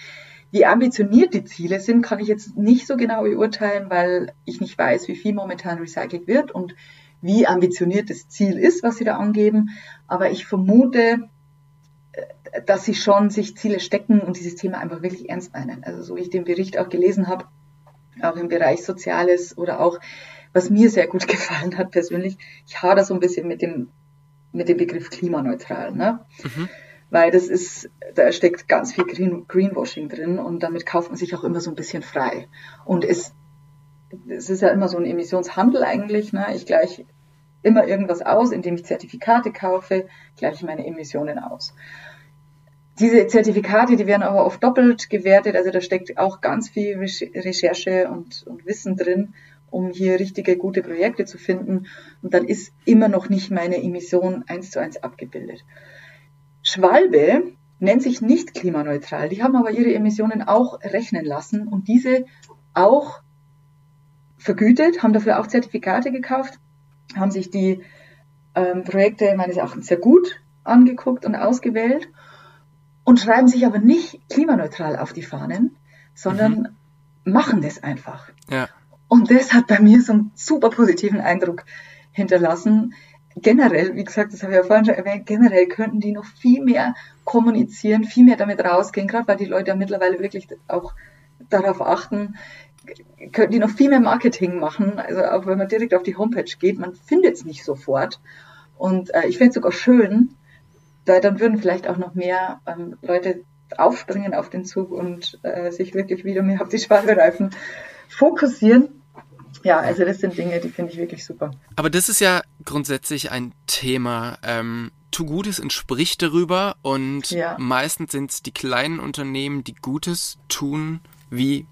Wie ambitioniert die Ziele sind, kann ich jetzt nicht so genau beurteilen, weil ich nicht weiß, wie viel momentan recycelt wird und wie ambitioniert das Ziel ist, was sie da angeben. Aber ich vermute, dass sie schon sich Ziele stecken und dieses Thema einfach wirklich ernst meinen. Also so wie ich den Bericht auch gelesen habe, auch im Bereich Soziales oder auch, was mir sehr gut [LAUGHS] gefallen hat persönlich, ich hader so ein bisschen mit dem, mit dem Begriff klimaneutral, ne? Mhm. Weil das ist, da steckt ganz viel Green, Greenwashing drin und damit kauft man sich auch immer so ein bisschen frei. Und es, es ist ja immer so ein Emissionshandel eigentlich, ne? Ich gleiche immer irgendwas aus, indem ich Zertifikate kaufe, gleiche ich meine Emissionen aus. Diese Zertifikate, die werden aber oft doppelt gewertet, also da steckt auch ganz viel Recherche und, und Wissen drin, um hier richtige, gute Projekte zu finden. Und dann ist immer noch nicht meine Emission eins zu eins abgebildet. Schwalbe nennt sich nicht klimaneutral. Die haben aber ihre Emissionen auch rechnen lassen und diese auch vergütet, haben dafür auch Zertifikate gekauft, haben sich die ähm, Projekte meines Erachtens sehr gut angeguckt und ausgewählt und schreiben sich aber nicht klimaneutral auf die Fahnen, sondern mhm. machen das einfach. Ja. Und das hat bei mir so einen super positiven Eindruck hinterlassen. Generell, wie gesagt, das habe ich ja vorhin schon erwähnt, generell könnten die noch viel mehr kommunizieren, viel mehr damit rausgehen, gerade weil die Leute ja mittlerweile wirklich auch darauf achten, könnten die noch viel mehr Marketing machen. Also auch wenn man direkt auf die Homepage geht, man findet es nicht sofort. Und äh, ich finde es sogar schön, da, dann würden vielleicht auch noch mehr ähm, Leute aufspringen auf den Zug und äh, sich wirklich wieder mehr auf die Schwalbereifen fokussieren. Ja, also das sind Dinge, die finde ich wirklich super. Aber das ist ja grundsätzlich ein Thema. Ähm, tu Gutes entspricht darüber und ja. meistens sind es die kleinen Unternehmen, die Gutes tun, wie,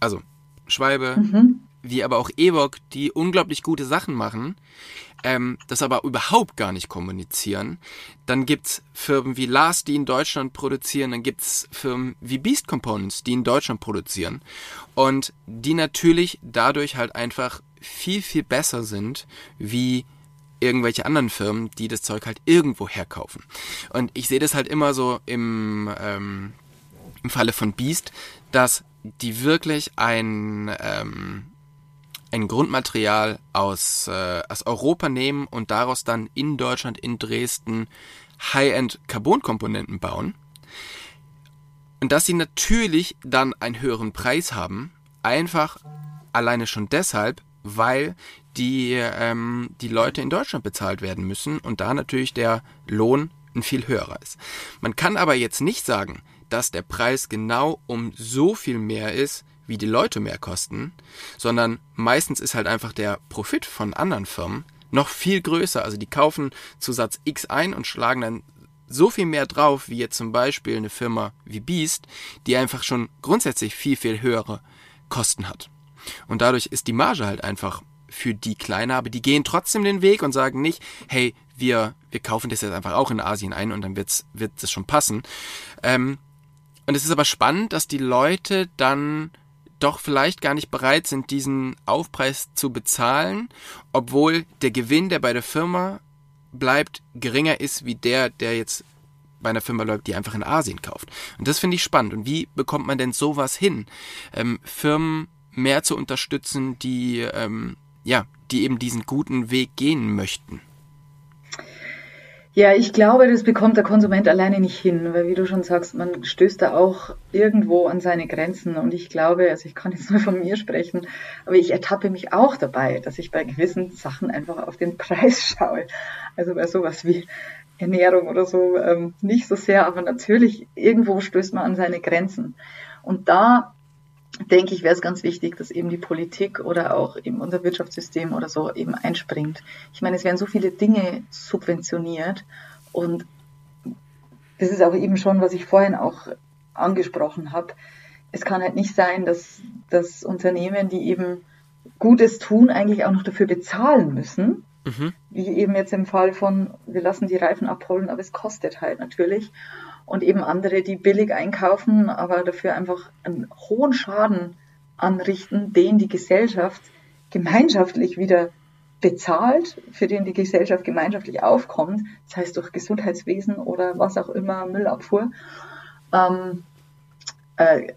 also Schwalbe, mhm. wie aber auch Ewok, die unglaublich gute Sachen machen, ähm, das aber überhaupt gar nicht kommunizieren. Dann gibt's Firmen wie Lars, die in Deutschland produzieren, dann gibt's Firmen wie Beast Components, die in Deutschland produzieren und die natürlich dadurch halt einfach viel, viel besser sind wie irgendwelche anderen Firmen, die das Zeug halt irgendwo herkaufen. Und ich sehe das halt immer so im, ähm, im Falle von Beast, dass die wirklich ein, ähm, ein Grundmaterial aus, äh, aus Europa nehmen und daraus dann in Deutschland, in Dresden High-End Carbon-Komponenten bauen. Und dass sie natürlich dann einen höheren Preis haben, einfach alleine schon deshalb, weil die, ähm, die Leute in Deutschland bezahlt werden müssen und da natürlich der Lohn ein viel höherer ist. Man kann aber jetzt nicht sagen, dass der Preis genau um so viel mehr ist, wie die Leute mehr kosten, sondern meistens ist halt einfach der Profit von anderen Firmen noch viel größer. Also die kaufen Zusatz X ein und schlagen dann so viel mehr drauf, wie jetzt zum Beispiel eine Firma wie Beast, die einfach schon grundsätzlich viel, viel höhere Kosten hat. Und dadurch ist die Marge halt einfach für die kleiner, aber die gehen trotzdem den Weg und sagen nicht, hey, wir, wir kaufen das jetzt einfach auch in Asien ein und dann wird's, wird es schon passen. Ähm, und es ist aber spannend, dass die Leute dann doch vielleicht gar nicht bereit sind, diesen Aufpreis zu bezahlen, obwohl der Gewinn, der bei der Firma bleibt, geringer ist wie der, der jetzt bei einer Firma läuft, die einfach in Asien kauft. Und das finde ich spannend. Und wie bekommt man denn sowas hin? Ähm, Firmen mehr zu unterstützen, die, ähm, ja, die eben diesen guten Weg gehen möchten. Ja, ich glaube, das bekommt der Konsument alleine nicht hin, weil wie du schon sagst, man stößt da auch irgendwo an seine Grenzen. Und ich glaube, also ich kann jetzt nur von mir sprechen, aber ich ertappe mich auch dabei, dass ich bei gewissen Sachen einfach auf den Preis [LAUGHS] schaue. Also bei sowas wie Ernährung oder so ähm, nicht so sehr, aber natürlich irgendwo stößt man an seine Grenzen. Und da denke ich, wäre es ganz wichtig, dass eben die Politik oder auch eben unser Wirtschaftssystem oder so eben einspringt. Ich meine, es werden so viele Dinge subventioniert und das ist auch eben schon, was ich vorhin auch angesprochen habe. Es kann halt nicht sein, dass, dass Unternehmen, die eben Gutes tun, eigentlich auch noch dafür bezahlen müssen. Mhm. Wie eben jetzt im Fall von, wir lassen die Reifen abholen, aber es kostet halt natürlich und eben andere, die billig einkaufen, aber dafür einfach einen hohen Schaden anrichten, den die Gesellschaft gemeinschaftlich wieder bezahlt, für den die Gesellschaft gemeinschaftlich aufkommt, das heißt durch Gesundheitswesen oder was auch immer, Müllabfuhr. Ähm, äh,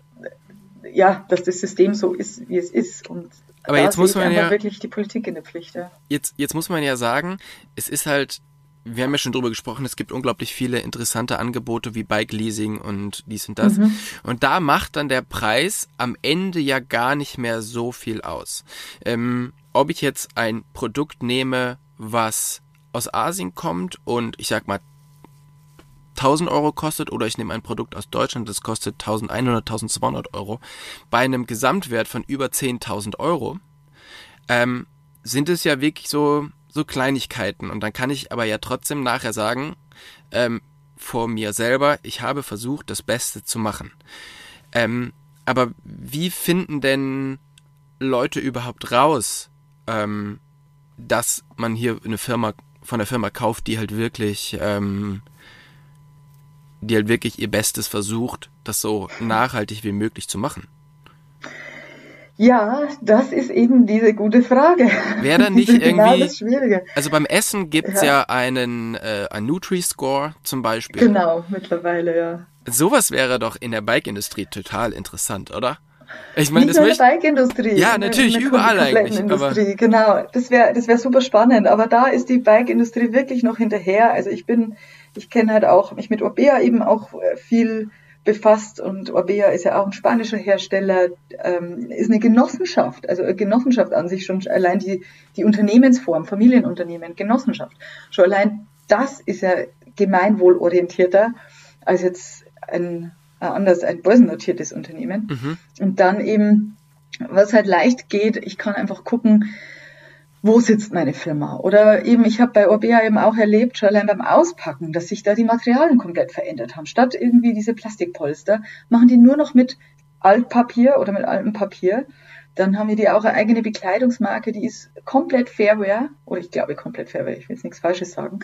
ja, dass das System so ist, wie es ist. Und aber jetzt muss man ja wirklich die Politik in der Pflicht. Ja. Jetzt, jetzt muss man ja sagen, es ist halt wir haben ja schon drüber gesprochen, es gibt unglaublich viele interessante Angebote wie Bike Leasing und dies und das. Mhm. Und da macht dann der Preis am Ende ja gar nicht mehr so viel aus. Ähm, ob ich jetzt ein Produkt nehme, was aus Asien kommt und ich sag mal 1000 Euro kostet oder ich nehme ein Produkt aus Deutschland, das kostet 1100, 1200 Euro, bei einem Gesamtwert von über 10.000 Euro, ähm, sind es ja wirklich so so Kleinigkeiten. Und dann kann ich aber ja trotzdem nachher sagen, ähm, vor mir selber, ich habe versucht, das Beste zu machen. Ähm, aber wie finden denn Leute überhaupt raus, ähm, dass man hier eine Firma von der Firma kauft, die halt wirklich, ähm, die halt wirklich ihr Bestes versucht, das so nachhaltig wie möglich zu machen? Ja, das ist eben diese gute Frage. Wäre dann [LAUGHS] nicht genau irgendwie. Das Schwierige. Also beim Essen gibt's ja, ja einen, äh, einen Nutri-Score zum Beispiel. Genau, mittlerweile, ja. Sowas wäre doch in der Bike-Industrie total interessant, oder? Ich meine, das in der Bike-Industrie. Ja, natürlich, in der überall eigentlich. Industrie, genau. Das wäre das wäre super spannend. Aber da ist die Bike-Industrie wirklich noch hinterher. Also ich bin, ich kenne halt auch mich mit Orbea eben auch äh, viel befasst und Orbea ist ja auch ein spanischer Hersteller, ähm, ist eine Genossenschaft, also Genossenschaft an sich schon allein die, die Unternehmensform, Familienunternehmen, Genossenschaft. Schon allein das ist ja gemeinwohlorientierter als jetzt ein, ein anders ein börsennotiertes Unternehmen. Mhm. Und dann eben, was halt leicht geht, ich kann einfach gucken, wo sitzt meine Firma? Oder eben, ich habe bei Orbea eben auch erlebt, schon allein beim Auspacken, dass sich da die Materialien komplett verändert haben. Statt irgendwie diese Plastikpolster, machen die nur noch mit Altpapier oder mit altem Papier. Dann haben wir die auch eine eigene Bekleidungsmarke, die ist komplett Fairwear, oder ich glaube komplett Fairwear, ich will jetzt nichts Falsches sagen.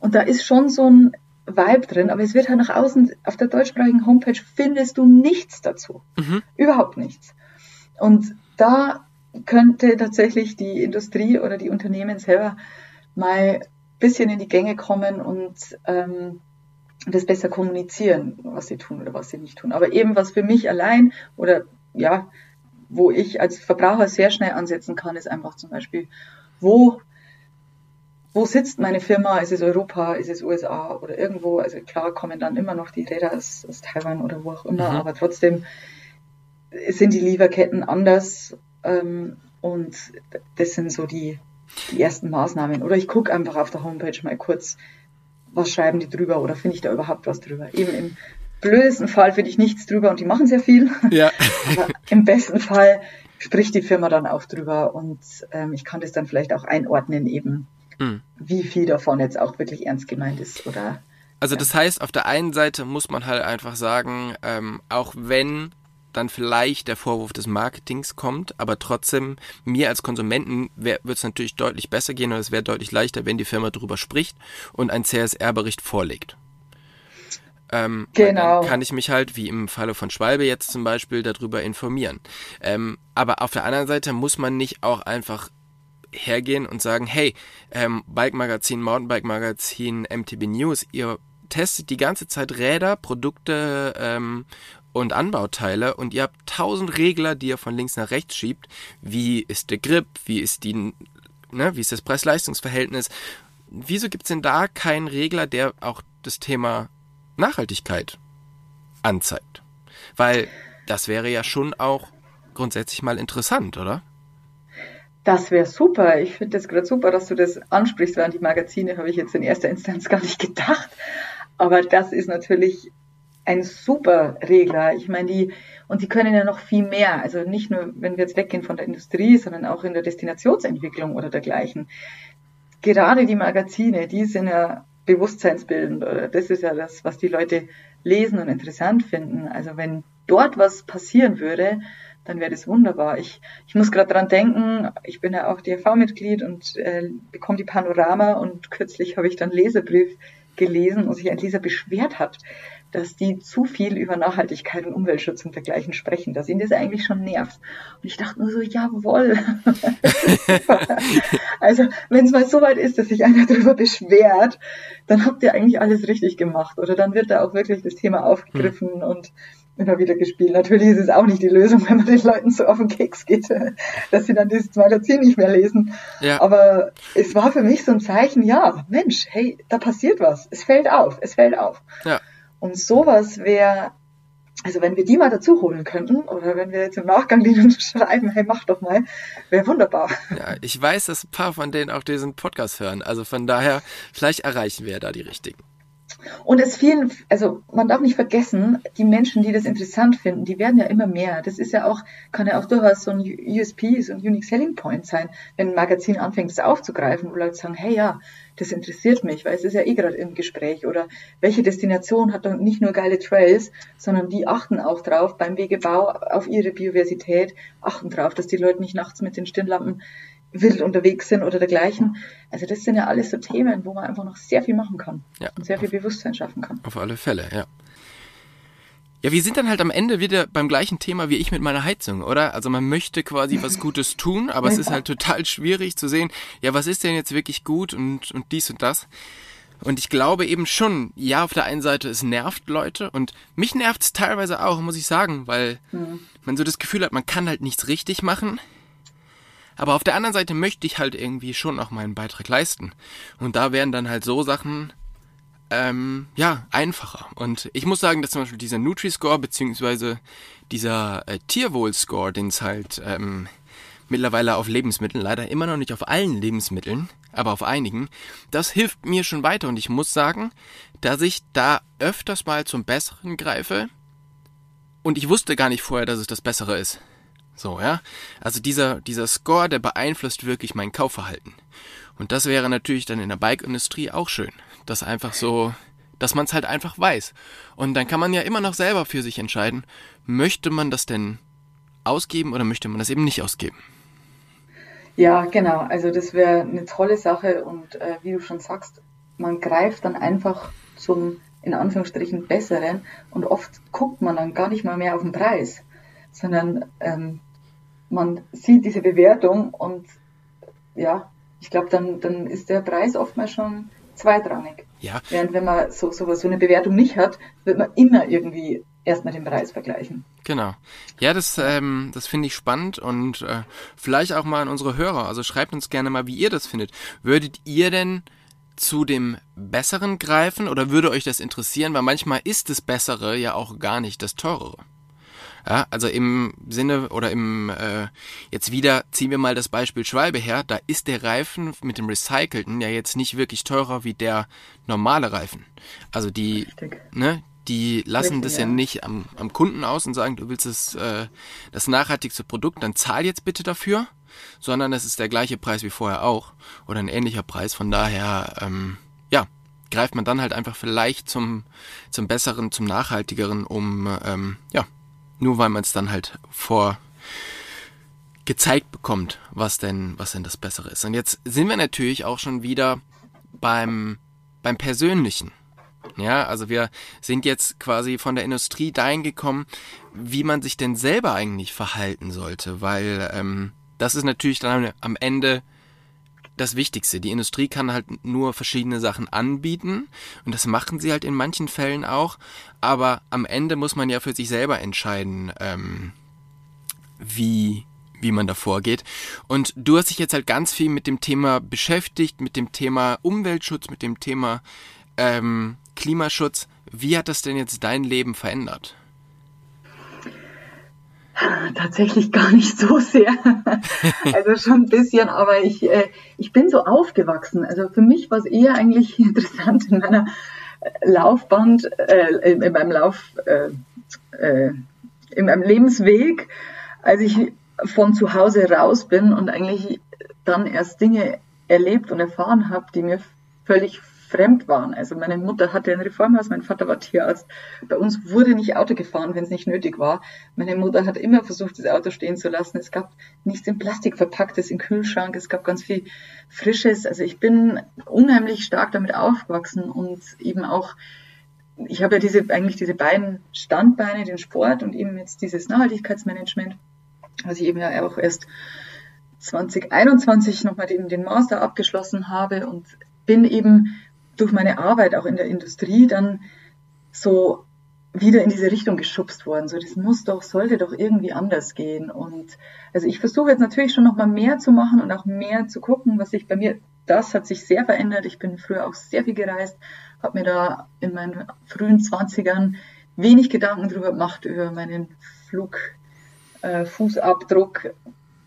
Und da ist schon so ein Vibe drin, aber es wird halt nach außen, auf der deutschsprachigen Homepage findest du nichts dazu. Mhm. Überhaupt nichts. Und da könnte tatsächlich die Industrie oder die Unternehmen selber mal ein bisschen in die Gänge kommen und ähm, das besser kommunizieren, was sie tun oder was sie nicht tun. Aber eben was für mich allein oder ja, wo ich als Verbraucher sehr schnell ansetzen kann, ist einfach zum Beispiel, wo, wo sitzt meine Firma? Ist es Europa? Ist es USA oder irgendwo? Also klar kommen dann immer noch die Räder aus, aus Taiwan oder wo auch immer, mhm. aber trotzdem sind die Lieferketten anders und das sind so die, die ersten Maßnahmen. Oder ich gucke einfach auf der Homepage mal kurz, was schreiben die drüber oder finde ich da überhaupt was drüber. Eben im blödesten Fall finde ich nichts drüber und die machen sehr viel. Ja. Aber im besten Fall spricht die Firma dann auch drüber und ähm, ich kann das dann vielleicht auch einordnen eben, mhm. wie viel davon jetzt auch wirklich ernst gemeint ist oder. Also das heißt, auf der einen Seite muss man halt einfach sagen, ähm, auch wenn dann vielleicht der Vorwurf des Marketings kommt, aber trotzdem, mir als Konsumenten wird es natürlich deutlich besser gehen und es wäre deutlich leichter, wenn die Firma darüber spricht und einen CSR-Bericht vorlegt. Ähm, genau. Dann kann ich mich halt, wie im Falle von Schwalbe jetzt zum Beispiel, darüber informieren. Ähm, aber auf der anderen Seite muss man nicht auch einfach hergehen und sagen, hey, ähm, Bike Magazin, Mountainbike Magazin, MTB News, ihr testet die ganze Zeit Räder, Produkte ähm, und Anbauteile und ihr habt tausend Regler, die ihr von links nach rechts schiebt. Wie ist der Grip? Wie ist die, ne, wie ist das Preis-Leistungs-Verhältnis? Wieso gibt's denn da keinen Regler, der auch das Thema Nachhaltigkeit anzeigt? Weil das wäre ja schon auch grundsätzlich mal interessant, oder? Das wäre super. Ich finde das gerade super, dass du das ansprichst, weil an die Magazine habe ich jetzt in erster Instanz gar nicht gedacht. Aber das ist natürlich ein super Regler. Ich meine, die, und die können ja noch viel mehr. Also nicht nur, wenn wir jetzt weggehen von der Industrie, sondern auch in der Destinationsentwicklung oder dergleichen. Gerade die Magazine, die sind ja bewusstseinsbildend. Oder das ist ja das, was die Leute lesen und interessant finden. Also wenn dort was passieren würde, dann wäre das wunderbar. Ich, ich muss gerade dran denken, ich bin ja auch DRV-Mitglied und äh, bekomme die Panorama und kürzlich habe ich dann Leserbrief gelesen, wo sich ein Leser beschwert hat, dass die zu viel über Nachhaltigkeit und Umweltschutz und dergleichen sprechen, dass ihnen das eigentlich schon nervt. Und ich dachte nur so, jawohl. [LAUGHS] also, wenn es mal so weit ist, dass sich einer darüber beschwert, dann habt ihr eigentlich alles richtig gemacht. Oder dann wird da auch wirklich das Thema aufgegriffen hm. und immer wieder gespielt. Natürlich ist es auch nicht die Lösung, wenn man den Leuten so auf den Keks geht, [LAUGHS] dass sie dann dieses Magazin nicht mehr lesen. Ja. Aber es war für mich so ein Zeichen, ja, Mensch, hey, da passiert was. Es fällt auf, es fällt auf. Ja. Und sowas wäre, also wenn wir die mal dazu holen könnten, oder wenn wir jetzt im Nachgang denen [LAUGHS] schreiben, hey, mach doch mal, wäre wunderbar. Ja, ich weiß, dass ein paar von denen auch diesen Podcast hören. Also von daher, vielleicht erreichen wir da die richtigen. Und es vielen, also man darf nicht vergessen, die Menschen, die das interessant finden, die werden ja immer mehr. Das ist ja auch, kann ja auch durchaus so ein USP, so ein Unique Selling Point sein, wenn ein Magazin anfängt, das aufzugreifen, wo Leute sagen, hey ja, das interessiert mich, weil es ist ja eh gerade im Gespräch. Oder welche Destination hat dann nicht nur geile Trails, sondern die achten auch drauf beim Wegebau auf ihre Biodiversität, achten drauf, dass die Leute nicht nachts mit den Stirnlampen wild unterwegs sind oder dergleichen. Also das sind ja alles so Themen, wo man einfach noch sehr viel machen kann ja, und sehr viel Bewusstsein schaffen kann. Auf alle Fälle, ja. Ja, wir sind dann halt am Ende wieder beim gleichen Thema wie ich mit meiner Heizung, oder? Also man möchte quasi was [LAUGHS] Gutes tun, aber es ist halt total schwierig zu sehen, ja, was ist denn jetzt wirklich gut und, und dies und das. Und ich glaube eben schon, ja, auf der einen Seite, es nervt Leute und mich nervt es teilweise auch, muss ich sagen, weil mhm. man so das Gefühl hat, man kann halt nichts richtig machen. Aber auf der anderen Seite möchte ich halt irgendwie schon auch meinen Beitrag leisten. Und da wären dann halt so Sachen, ähm, ja, einfacher. Und ich muss sagen, dass zum Beispiel dieser Nutri-Score beziehungsweise dieser äh, Tierwohl-Score, den es halt ähm, mittlerweile auf Lebensmitteln, leider immer noch nicht auf allen Lebensmitteln, aber auf einigen, das hilft mir schon weiter. Und ich muss sagen, dass ich da öfters mal zum Besseren greife. Und ich wusste gar nicht vorher, dass es das Bessere ist. So, ja. Also dieser, dieser Score, der beeinflusst wirklich mein Kaufverhalten. Und das wäre natürlich dann in der Bike-Industrie auch schön. Das einfach so, dass man es halt einfach weiß. Und dann kann man ja immer noch selber für sich entscheiden, möchte man das denn ausgeben oder möchte man das eben nicht ausgeben? Ja, genau. Also das wäre eine tolle Sache und äh, wie du schon sagst, man greift dann einfach zum in Anführungsstrichen besseren und oft guckt man dann gar nicht mal mehr auf den Preis sondern ähm, man sieht diese Bewertung und ja, Ich glaube, dann, dann ist der Preis oftmals schon zweitrangig. Ja. Während wenn man so, so, so eine Bewertung nicht hat, wird man immer irgendwie erstmal den Preis vergleichen. Genau. Ja, das, ähm, das finde ich spannend und äh, vielleicht auch mal an unsere Hörer. Also schreibt uns gerne mal, wie ihr das findet. Würdet ihr denn zu dem Besseren greifen oder würde euch das interessieren? Weil manchmal ist das Bessere ja auch gar nicht das Teurere. Ja, also im Sinne oder im äh, jetzt wieder ziehen wir mal das Beispiel Schwalbe her, da ist der Reifen mit dem recycelten ja jetzt nicht wirklich teurer wie der normale Reifen. Also die Richtig. ne, die lassen Richtig, das ja, ja. nicht am, am Kunden aus und sagen, du willst das, äh, das nachhaltigste Produkt, dann zahl jetzt bitte dafür, sondern es ist der gleiche Preis wie vorher auch oder ein ähnlicher Preis. Von daher, ähm, ja, greift man dann halt einfach vielleicht zum, zum Besseren, zum Nachhaltigeren, um, ähm, ja, nur weil man es dann halt vor gezeigt bekommt, was denn, was denn das Bessere ist. Und jetzt sind wir natürlich auch schon wieder beim, beim Persönlichen. Ja, also wir sind jetzt quasi von der Industrie dahin gekommen, wie man sich denn selber eigentlich verhalten sollte, weil ähm, das ist natürlich dann am Ende das Wichtigste. Die Industrie kann halt nur verschiedene Sachen anbieten und das machen sie halt in manchen Fällen auch, aber am Ende muss man ja für sich selber entscheiden, ähm, wie wie man da vorgeht. Und du hast dich jetzt halt ganz viel mit dem Thema beschäftigt, mit dem Thema Umweltschutz, mit dem Thema ähm, Klimaschutz. Wie hat das denn jetzt dein Leben verändert? Tatsächlich gar nicht so sehr. [LAUGHS] also schon ein bisschen, aber ich, äh, ich bin so aufgewachsen. Also für mich war es eher eigentlich [LAUGHS] interessant in meiner Laufbahn, äh, in meinem Lauf, äh, äh, in meinem Lebensweg, als ich von zu Hause raus bin und eigentlich dann erst Dinge erlebt und erfahren habe, die mir völlig fremd waren. Also meine Mutter hatte ein Reformhaus, mein Vater war Tierarzt. Bei uns wurde nicht Auto gefahren, wenn es nicht nötig war. Meine Mutter hat immer versucht, das Auto stehen zu lassen. Es gab nichts in Plastik verpacktes im Kühlschrank. Es gab ganz viel Frisches. Also ich bin unheimlich stark damit aufgewachsen und eben auch ich habe ja diese, eigentlich diese beiden Standbeine, den Sport und eben jetzt dieses Nachhaltigkeitsmanagement, was ich eben ja auch erst 2021 nochmal den, den Master abgeschlossen habe und bin eben durch meine Arbeit auch in der Industrie dann so wieder in diese Richtung geschubst worden. So, das muss doch, sollte doch irgendwie anders gehen. Und also ich versuche jetzt natürlich schon nochmal mehr zu machen und auch mehr zu gucken, was sich bei mir, das hat sich sehr verändert. Ich bin früher auch sehr viel gereist, habe mir da in meinen frühen Zwanzigern wenig Gedanken drüber gemacht, über meinen Flug, äh, Fußabdruck.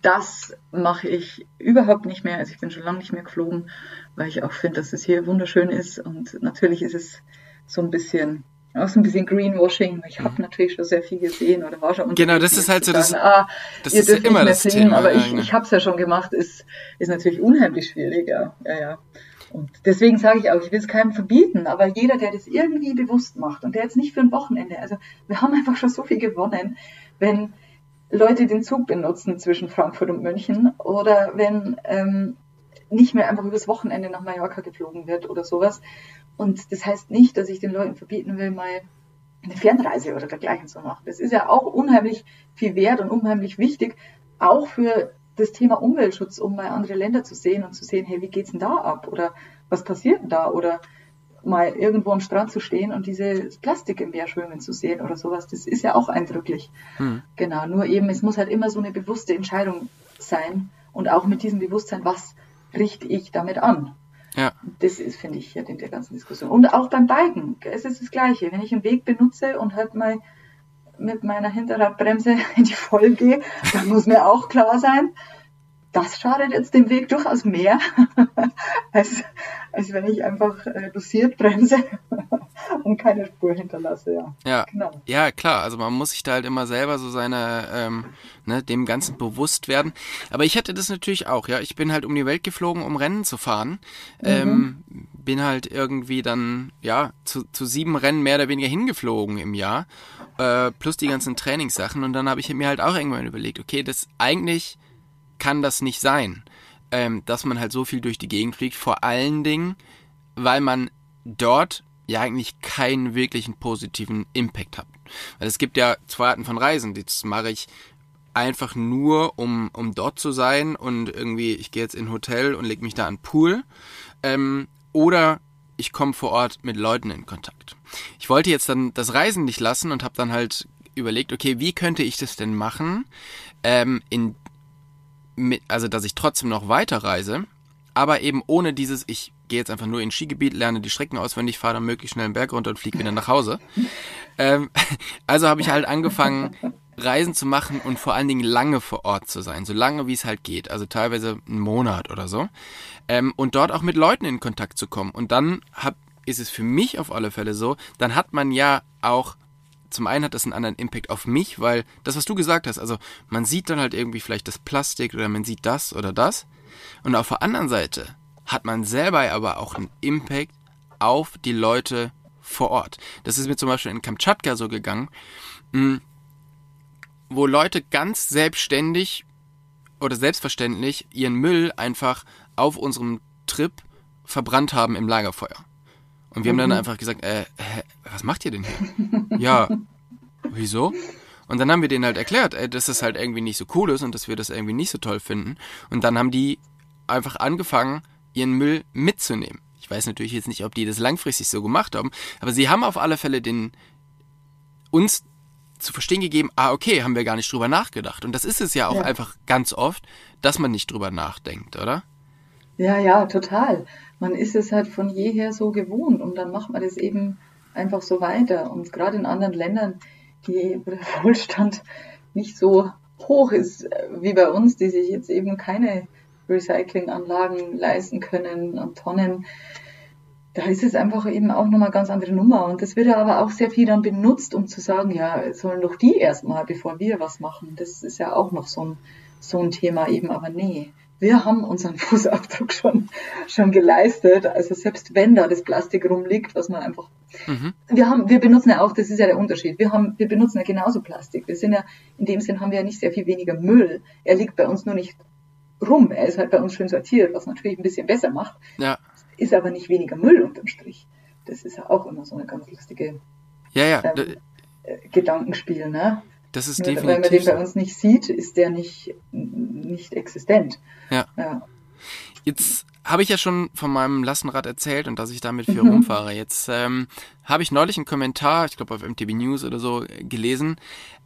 Das mache ich überhaupt nicht mehr. Also ich bin schon lange nicht mehr geflogen, weil ich auch finde, dass es hier wunderschön ist. Und natürlich ist es so ein bisschen auch so ein bisschen Greenwashing. Ich habe natürlich schon sehr viel gesehen oder war schon Genau, das ist halt so das. Ah, das ihr ist ja immer das fliegen, Thema. aber ich, ich habe es ja schon gemacht. Ist ist natürlich unheimlich schwierig, ja, ja, ja. Und deswegen sage ich auch, ich will es keinem verbieten, aber jeder, der das irgendwie bewusst macht und der jetzt nicht für ein Wochenende, also wir haben einfach schon so viel gewonnen, wenn Leute den Zug benutzen zwischen Frankfurt und München oder wenn ähm, nicht mehr einfach übers Wochenende nach Mallorca geflogen wird oder sowas. Und das heißt nicht, dass ich den Leuten verbieten will, mal eine Fernreise oder dergleichen zu machen. Das ist ja auch unheimlich viel wert und unheimlich wichtig, auch für das Thema Umweltschutz, um mal andere Länder zu sehen und zu sehen, hey, wie geht's denn da ab? Oder was passiert denn da? Oder mal irgendwo am Strand zu stehen und dieses Plastik im Meer schwimmen zu sehen oder sowas, das ist ja auch eindrücklich. Hm. Genau, nur eben, es muss halt immer so eine bewusste Entscheidung sein und auch mit diesem Bewusstsein, was richte ich damit an? Ja. Das ist, finde ich, hier in der ganzen Diskussion. Und auch beim Biken, es ist das Gleiche. Wenn ich einen Weg benutze und halt mal mit meiner Hinterradbremse [LAUGHS] in die Voll gehe, dann muss mir auch klar sein, das schadet jetzt dem Weg durchaus mehr, [LAUGHS] als, als wenn ich einfach äh, dosiert bremse [LAUGHS] und keine Spur hinterlasse. Ja. Ja. Genau. ja, klar. Also man muss sich da halt immer selber so seine, ähm, ne, dem Ganzen bewusst werden. Aber ich hatte das natürlich auch, ja. Ich bin halt um die Welt geflogen, um Rennen zu fahren. Ähm, bin halt irgendwie dann, ja, zu, zu sieben Rennen mehr oder weniger hingeflogen im Jahr. Äh, plus die ganzen Trainingssachen. Und dann habe ich mir halt auch irgendwann überlegt, okay, das eigentlich kann das nicht sein, ähm, dass man halt so viel durch die Gegend fliegt. Vor allen Dingen, weil man dort ja eigentlich keinen wirklichen positiven Impact hat. Weil es gibt ja zwei Arten von Reisen. Das mache ich einfach nur, um, um dort zu sein und irgendwie, ich gehe jetzt in ein Hotel und leg mich da an den Pool. Ähm, oder ich komme vor Ort mit Leuten in Kontakt. Ich wollte jetzt dann das Reisen nicht lassen und habe dann halt überlegt, okay, wie könnte ich das denn machen, ähm, in, mit, also dass ich trotzdem noch weiterreise, aber eben ohne dieses, ich gehe jetzt einfach nur in Skigebiet, lerne die Strecken auswendig, fahre dann möglichst schnell einen Berg runter und fliege wieder nach Hause. [LAUGHS] ähm, [LAUGHS] also habe ich halt angefangen, Reisen zu machen und vor allen Dingen lange vor Ort zu sein, so lange wie es halt geht, also teilweise einen Monat oder so, ähm, und dort auch mit Leuten in Kontakt zu kommen. Und dann hab, ist es für mich auf alle Fälle so, dann hat man ja auch zum einen hat das einen anderen Impact auf mich, weil das, was du gesagt hast, also man sieht dann halt irgendwie vielleicht das Plastik oder man sieht das oder das. Und auf der anderen Seite hat man selber aber auch einen Impact auf die Leute vor Ort. Das ist mir zum Beispiel in Kamtschatka so gegangen. Mh, wo Leute ganz selbstständig oder selbstverständlich ihren Müll einfach auf unserem Trip verbrannt haben im Lagerfeuer. Und wir haben dann mhm. einfach gesagt, äh, hä, was macht ihr denn hier? ja, wieso? Und dann haben wir denen halt erklärt, ey, dass das halt irgendwie nicht so cool ist und dass wir das irgendwie nicht so toll finden. Und dann haben die einfach angefangen, ihren Müll mitzunehmen. Ich weiß natürlich jetzt nicht, ob die das langfristig so gemacht haben, aber sie haben auf alle Fälle den uns zu verstehen gegeben, ah, okay, haben wir gar nicht drüber nachgedacht. Und das ist es ja auch ja. einfach ganz oft, dass man nicht drüber nachdenkt, oder? Ja, ja, total. Man ist es halt von jeher so gewohnt und dann macht man das eben einfach so weiter. Und gerade in anderen Ländern, die [LAUGHS] Wohlstand nicht so hoch ist äh, wie bei uns, die sich jetzt eben keine Recyclinganlagen leisten können und Tonnen, da ist es einfach eben auch nochmal ganz andere Nummer. Und das wird ja aber auch sehr viel dann benutzt, um zu sagen, ja, sollen doch die erstmal, bevor wir was machen. Das ist ja auch noch so ein, so ein Thema eben, aber nee. Wir haben unseren [LAUGHS] Fußabdruck schon, schon geleistet. Also selbst wenn da das Plastik rumliegt, was man einfach, mhm. wir haben, wir benutzen ja auch, das ist ja der Unterschied. Wir haben, wir benutzen ja genauso Plastik. Wir sind ja, in dem Sinn haben wir ja nicht sehr viel weniger Müll. Er liegt bei uns nur nicht rum. Er ist halt bei uns schön sortiert, was natürlich ein bisschen besser macht. Ja ist aber nicht weniger Müll unterm Strich. Das ist ja auch immer so eine ganz lustige ja, ja. Ähm, äh, Gedankenspiel, ne? Das ist definitiv. Wenn man den bei uns nicht sieht, ist der nicht, nicht existent. Ja. ja. Jetzt habe ich ja schon von meinem Lastenrad erzählt und dass ich damit viel mhm. rumfahre. Jetzt ähm, habe ich neulich einen Kommentar, ich glaube auf MTV News oder so, gelesen.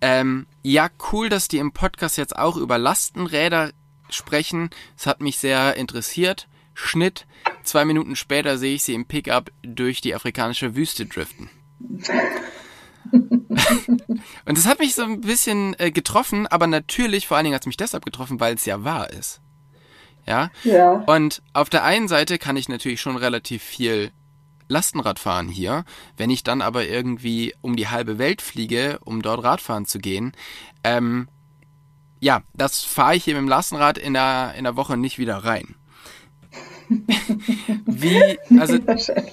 Ähm, ja, cool, dass die im Podcast jetzt auch über Lastenräder sprechen. Es hat mich sehr interessiert. Schnitt. Zwei Minuten später sehe ich sie im Pickup durch die afrikanische Wüste driften. [LAUGHS] [LAUGHS] und das hat mich so ein bisschen äh, getroffen, aber natürlich, vor allen Dingen hat es mich deshalb getroffen, weil es ja wahr ist. Ja? ja. Und auf der einen Seite kann ich natürlich schon relativ viel Lastenrad fahren hier. Wenn ich dann aber irgendwie um die halbe Welt fliege, um dort Radfahren zu gehen, ähm, ja, das fahre ich hier mit dem Lastenrad in der, in der Woche nicht wieder rein. [LAUGHS] wie, also,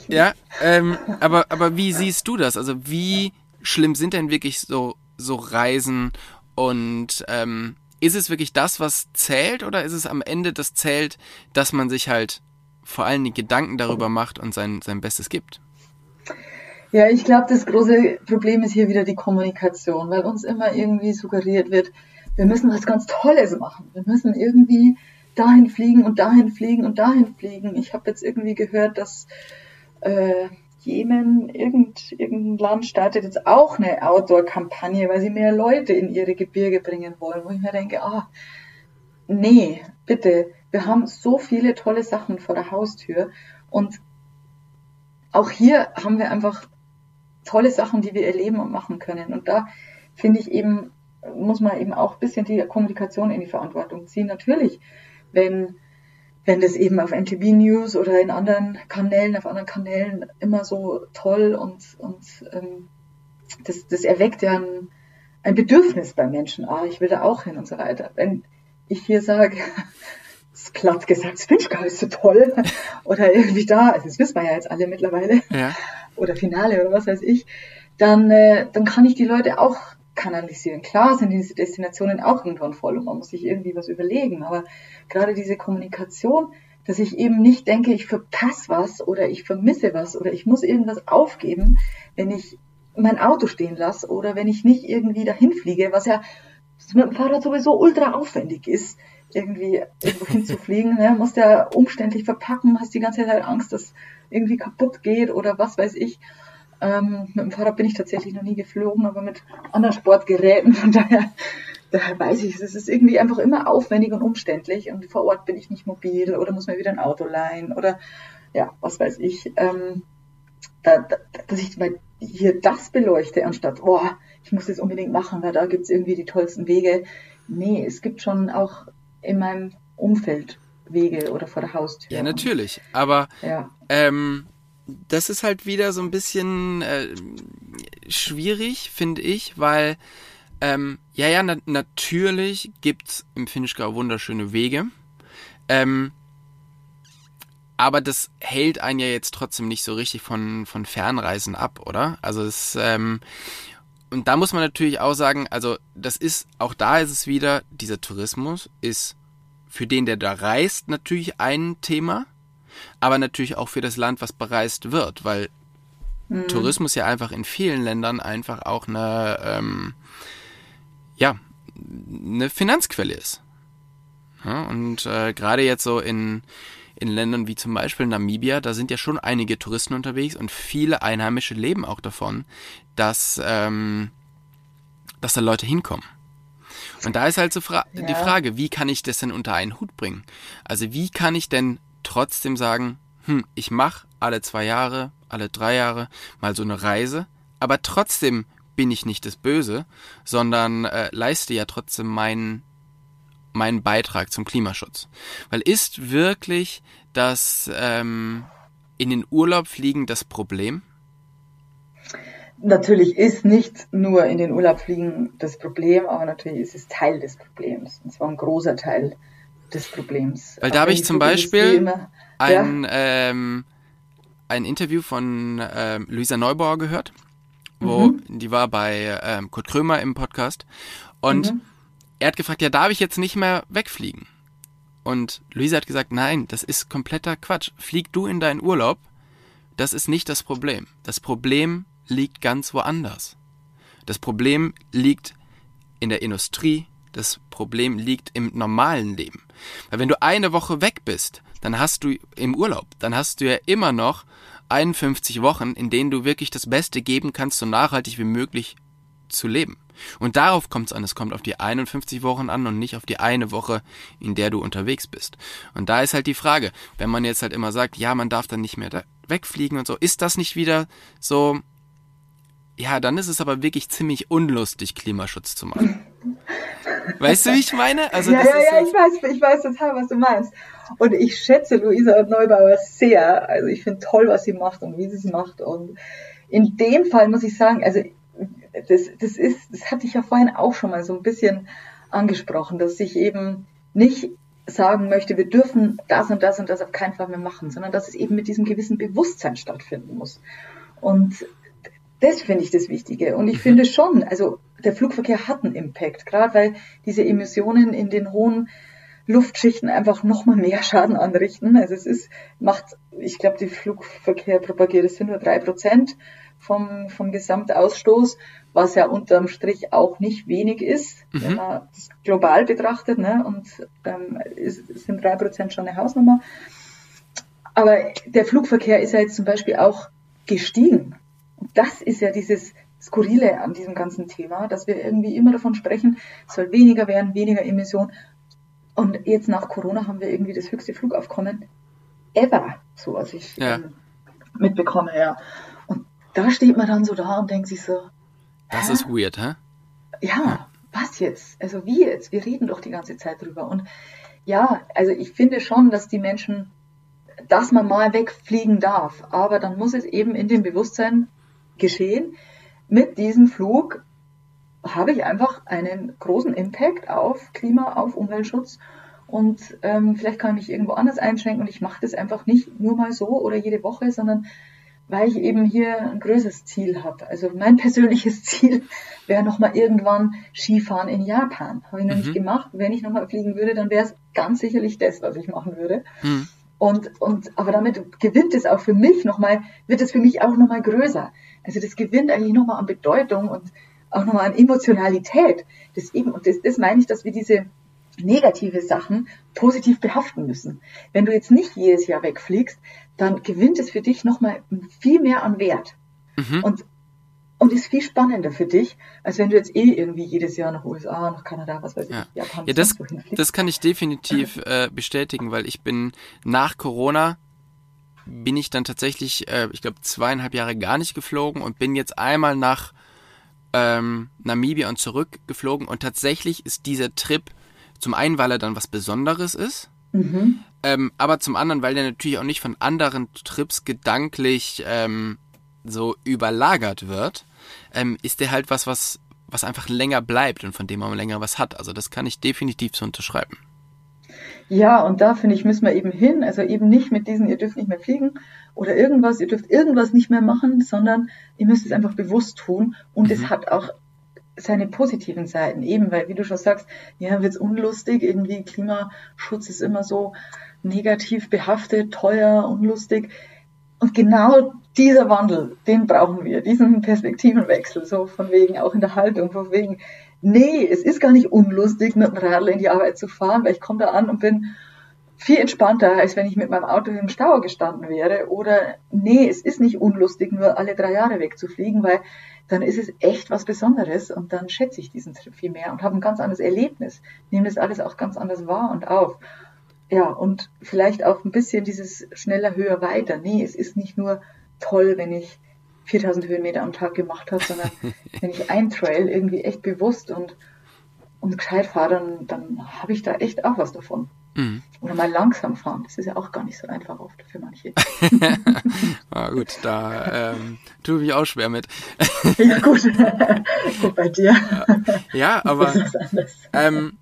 ja, ähm, aber, aber wie siehst du das? Also, wie schlimm sind denn wirklich so, so Reisen und, ähm, ist es wirklich das, was zählt oder ist es am Ende das zählt, dass man sich halt vor allem die Gedanken darüber macht und sein, sein Bestes gibt? Ja, ich glaube, das große Problem ist hier wieder die Kommunikation, weil uns immer irgendwie suggeriert wird, wir müssen was ganz Tolles machen. Wir müssen irgendwie dahin fliegen und dahin fliegen und dahin fliegen. Ich habe jetzt irgendwie gehört, dass äh, Jemen, irgend, irgendein Land startet jetzt auch eine Outdoor-Kampagne, weil sie mehr Leute in ihre Gebirge bringen wollen, wo ich mir denke, ah, nee, bitte, wir haben so viele tolle Sachen vor der Haustür und auch hier haben wir einfach tolle Sachen, die wir erleben und machen können. Und da finde ich eben, muss man eben auch ein bisschen die Kommunikation in die Verantwortung ziehen. Natürlich wenn, wenn das eben auf NTV News oder in anderen Kanälen, auf anderen Kanälen immer so toll und, und ähm, das, das erweckt ja ein, ein Bedürfnis bei Menschen, ah, ich will da auch hin und so weiter. Wenn ich hier sage, [LAUGHS] das platt gesagt, Finchka ist so toll [LAUGHS] oder irgendwie da, also das wissen wir ja jetzt alle mittlerweile, ja. oder Finale oder was weiß ich, dann, äh, dann kann ich die Leute auch kanalisieren. Klar sind diese Destinationen auch irgendwann voll und man muss sich irgendwie was überlegen, aber gerade diese Kommunikation, dass ich eben nicht denke, ich verpasse was oder ich vermisse was oder ich muss irgendwas aufgeben, wenn ich mein Auto stehen lasse oder wenn ich nicht irgendwie dahin fliege, was ja mit dem Fahrrad sowieso ultra aufwendig ist, irgendwie irgendwo hinzufliegen. Ne? Musst ja umständlich verpacken, hast die ganze Zeit Angst, dass irgendwie kaputt geht oder was weiß ich. Ähm, mit dem Fahrrad bin ich tatsächlich noch nie geflogen, aber mit anderen Sportgeräten. Von daher, daher weiß ich, es ist irgendwie einfach immer aufwendig und umständlich und vor Ort bin ich nicht mobil oder muss mir wieder ein Auto leihen oder ja, was weiß ich. Ähm, da, da, dass ich mal hier das beleuchte, anstatt, boah, ich muss das unbedingt machen, weil da gibt es irgendwie die tollsten Wege. Nee, es gibt schon auch in meinem Umfeld Wege oder vor der Haustür. Ja, natürlich. Aber ja. Ähm, das ist halt wieder so ein bisschen äh, schwierig, finde ich, weil ähm, ja, ja, na natürlich gibt's im Finchgau wunderschöne Wege. Ähm, aber das hält einen ja jetzt trotzdem nicht so richtig von, von Fernreisen ab, oder? Also es, ähm, und da muss man natürlich auch sagen, also das ist, auch da ist es wieder, dieser Tourismus ist für den, der da reist, natürlich ein Thema, aber natürlich auch für das Land, was bereist wird, weil mhm. Tourismus ja einfach in vielen Ländern einfach auch eine, ähm, ja, eine Finanzquelle ist. Ja, und äh, gerade jetzt so in, in Ländern wie zum Beispiel Namibia, da sind ja schon einige Touristen unterwegs und viele Einheimische leben auch davon, dass, ähm, dass da Leute hinkommen. Und da ist halt so fra ja. die Frage, wie kann ich das denn unter einen Hut bringen? Also wie kann ich denn trotzdem sagen, hm, ich mache alle zwei Jahre, alle drei Jahre mal so eine Reise, aber trotzdem bin ich nicht das Böse, sondern äh, leiste ja trotzdem meinen meinen Beitrag zum Klimaschutz. Weil ist wirklich das ähm, in den Urlaub fliegen das Problem? Natürlich ist nicht nur in den Urlaub fliegen das Problem, aber natürlich ist es Teil des Problems. Und zwar ein großer Teil des Problems. Weil da habe ich zum Beispiel immer, ein, ja? ähm, ein Interview von ähm, Luisa Neubauer gehört, wo mhm. die war bei ähm, Kurt Krömer im Podcast und mhm er hat gefragt, ja, darf ich jetzt nicht mehr wegfliegen? Und Luisa hat gesagt, nein, das ist kompletter Quatsch. Flieg du in deinen Urlaub. Das ist nicht das Problem. Das Problem liegt ganz woanders. Das Problem liegt in der Industrie. Das Problem liegt im normalen Leben. Weil wenn du eine Woche weg bist, dann hast du im Urlaub, dann hast du ja immer noch 51 Wochen, in denen du wirklich das Beste geben kannst, so nachhaltig wie möglich zu leben. Und darauf kommt es an. Es kommt auf die 51 Wochen an und nicht auf die eine Woche, in der du unterwegs bist. Und da ist halt die Frage, wenn man jetzt halt immer sagt, ja, man darf dann nicht mehr wegfliegen und so, ist das nicht wieder so, ja, dann ist es aber wirklich ziemlich unlustig, Klimaschutz zu machen. Weißt du, wie ich meine? Also ja, ja, ja, ich weiß, ich weiß total, was du meinst. Und ich schätze Luisa Neubauer sehr. Also ich finde toll, was sie macht und wie sie es macht. Und in dem Fall muss ich sagen, also das, das ist, das hatte ich ja vorhin auch schon mal so ein bisschen angesprochen, dass ich eben nicht sagen möchte, wir dürfen das und das und das auf keinen Fall mehr machen, sondern dass es eben mit diesem gewissen Bewusstsein stattfinden muss. Und das finde ich das Wichtige. Und ich finde schon, also der Flugverkehr hat einen Impact, gerade weil diese Emissionen in den hohen Luftschichten einfach nochmal mehr [LAUGHS] Schaden anrichten. Also es ist, macht, ich glaube, die Flugverkehr propagiert, es sind nur drei Prozent vom, vom Gesamtausstoß, was ja unterm Strich auch nicht wenig ist, mhm. wenn man das global betrachtet, ne? und ähm, ist, sind drei Prozent schon eine Hausnummer. Aber der Flugverkehr ist ja jetzt zum Beispiel auch gestiegen. Und das ist ja dieses Skurrile an diesem ganzen Thema, dass wir irgendwie immer davon sprechen, es soll weniger werden, weniger Emission. Und jetzt nach Corona haben wir irgendwie das höchste Flugaufkommen ever, so was ich ja. ähm, mitbekomme, ja da steht man dann so da und denkt sich so. Das ist weird, hä? Ja, ja, was jetzt? Also wie jetzt? Wir reden doch die ganze Zeit drüber. Und ja, also ich finde schon, dass die Menschen, dass man mal wegfliegen darf, aber dann muss es eben in dem Bewusstsein geschehen. Mit diesem Flug habe ich einfach einen großen Impact auf Klima, auf Umweltschutz und ähm, vielleicht kann ich mich irgendwo anders einschränken und ich mache das einfach nicht nur mal so oder jede Woche, sondern weil ich eben hier ein größeres Ziel habe. Also mein [LAUGHS] persönliches Ziel wäre nochmal irgendwann Skifahren in Japan. Habe ich noch mhm. nicht gemacht. Wenn ich nochmal fliegen würde, dann wäre es ganz sicherlich das, was ich machen würde. Mhm. Und, und, aber damit gewinnt es auch für mich nochmal, wird es für mich auch nochmal größer. Also das gewinnt eigentlich nochmal an Bedeutung und auch nochmal an Emotionalität. Das eben, und das, das meine ich, dass wir diese negative Sachen positiv behaften müssen. Wenn du jetzt nicht jedes Jahr wegfliegst, dann gewinnt es für dich nochmal viel mehr an Wert. Mhm. Und, und ist viel spannender für dich, als wenn du jetzt eh irgendwie jedes Jahr nach USA, nach Kanada, was weiß ich, ja. Japan, ja, das, das kann ich definitiv äh, bestätigen, weil ich bin nach Corona bin ich dann tatsächlich, äh, ich glaube, zweieinhalb Jahre gar nicht geflogen und bin jetzt einmal nach ähm, Namibia und zurück geflogen und tatsächlich ist dieser Trip zum einen, weil er dann was Besonderes ist, mhm. ähm, aber zum anderen, weil der natürlich auch nicht von anderen Trips gedanklich ähm, so überlagert wird, ähm, ist der halt was, was, was einfach länger bleibt und von dem man länger was hat. Also das kann ich definitiv so unterschreiben. Ja, und da finde ich, müssen wir eben hin. Also eben nicht mit diesen, ihr dürft nicht mehr fliegen oder irgendwas, ihr dürft irgendwas nicht mehr machen, sondern ihr müsst es einfach bewusst tun. Und mhm. es hat auch seine positiven Seiten, eben weil, wie du schon sagst, ja, wird's unlustig, irgendwie Klimaschutz ist immer so negativ behaftet, teuer, unlustig. Und genau dieser Wandel, den brauchen wir, diesen Perspektivenwechsel, so von wegen auch in der Haltung, von wegen, nee, es ist gar nicht unlustig, mit dem Radl in die Arbeit zu fahren, weil ich komme da an und bin viel entspannter, als wenn ich mit meinem Auto im Stau gestanden wäre. Oder nee, es ist nicht unlustig, nur alle drei Jahre wegzufliegen, weil dann ist es echt was Besonderes und dann schätze ich diesen Trip viel mehr und habe ein ganz anderes Erlebnis, nehme das alles auch ganz anders wahr und auf. Ja, und vielleicht auch ein bisschen dieses schneller, höher, weiter. Nee, es ist nicht nur toll, wenn ich 4000 Höhenmeter am Tag gemacht habe, sondern [LAUGHS] wenn ich ein Trail irgendwie echt bewusst und, und gescheit fahre, dann, dann habe ich da echt auch was davon. Mhm. Oder mal langsam fahren, das ist ja auch gar nicht so einfach oft für manche. [LAUGHS] ah, gut, da ähm, tue ich mich auch schwer mit. ja gut, [LAUGHS] gut bei dir. Ja, aber ähm,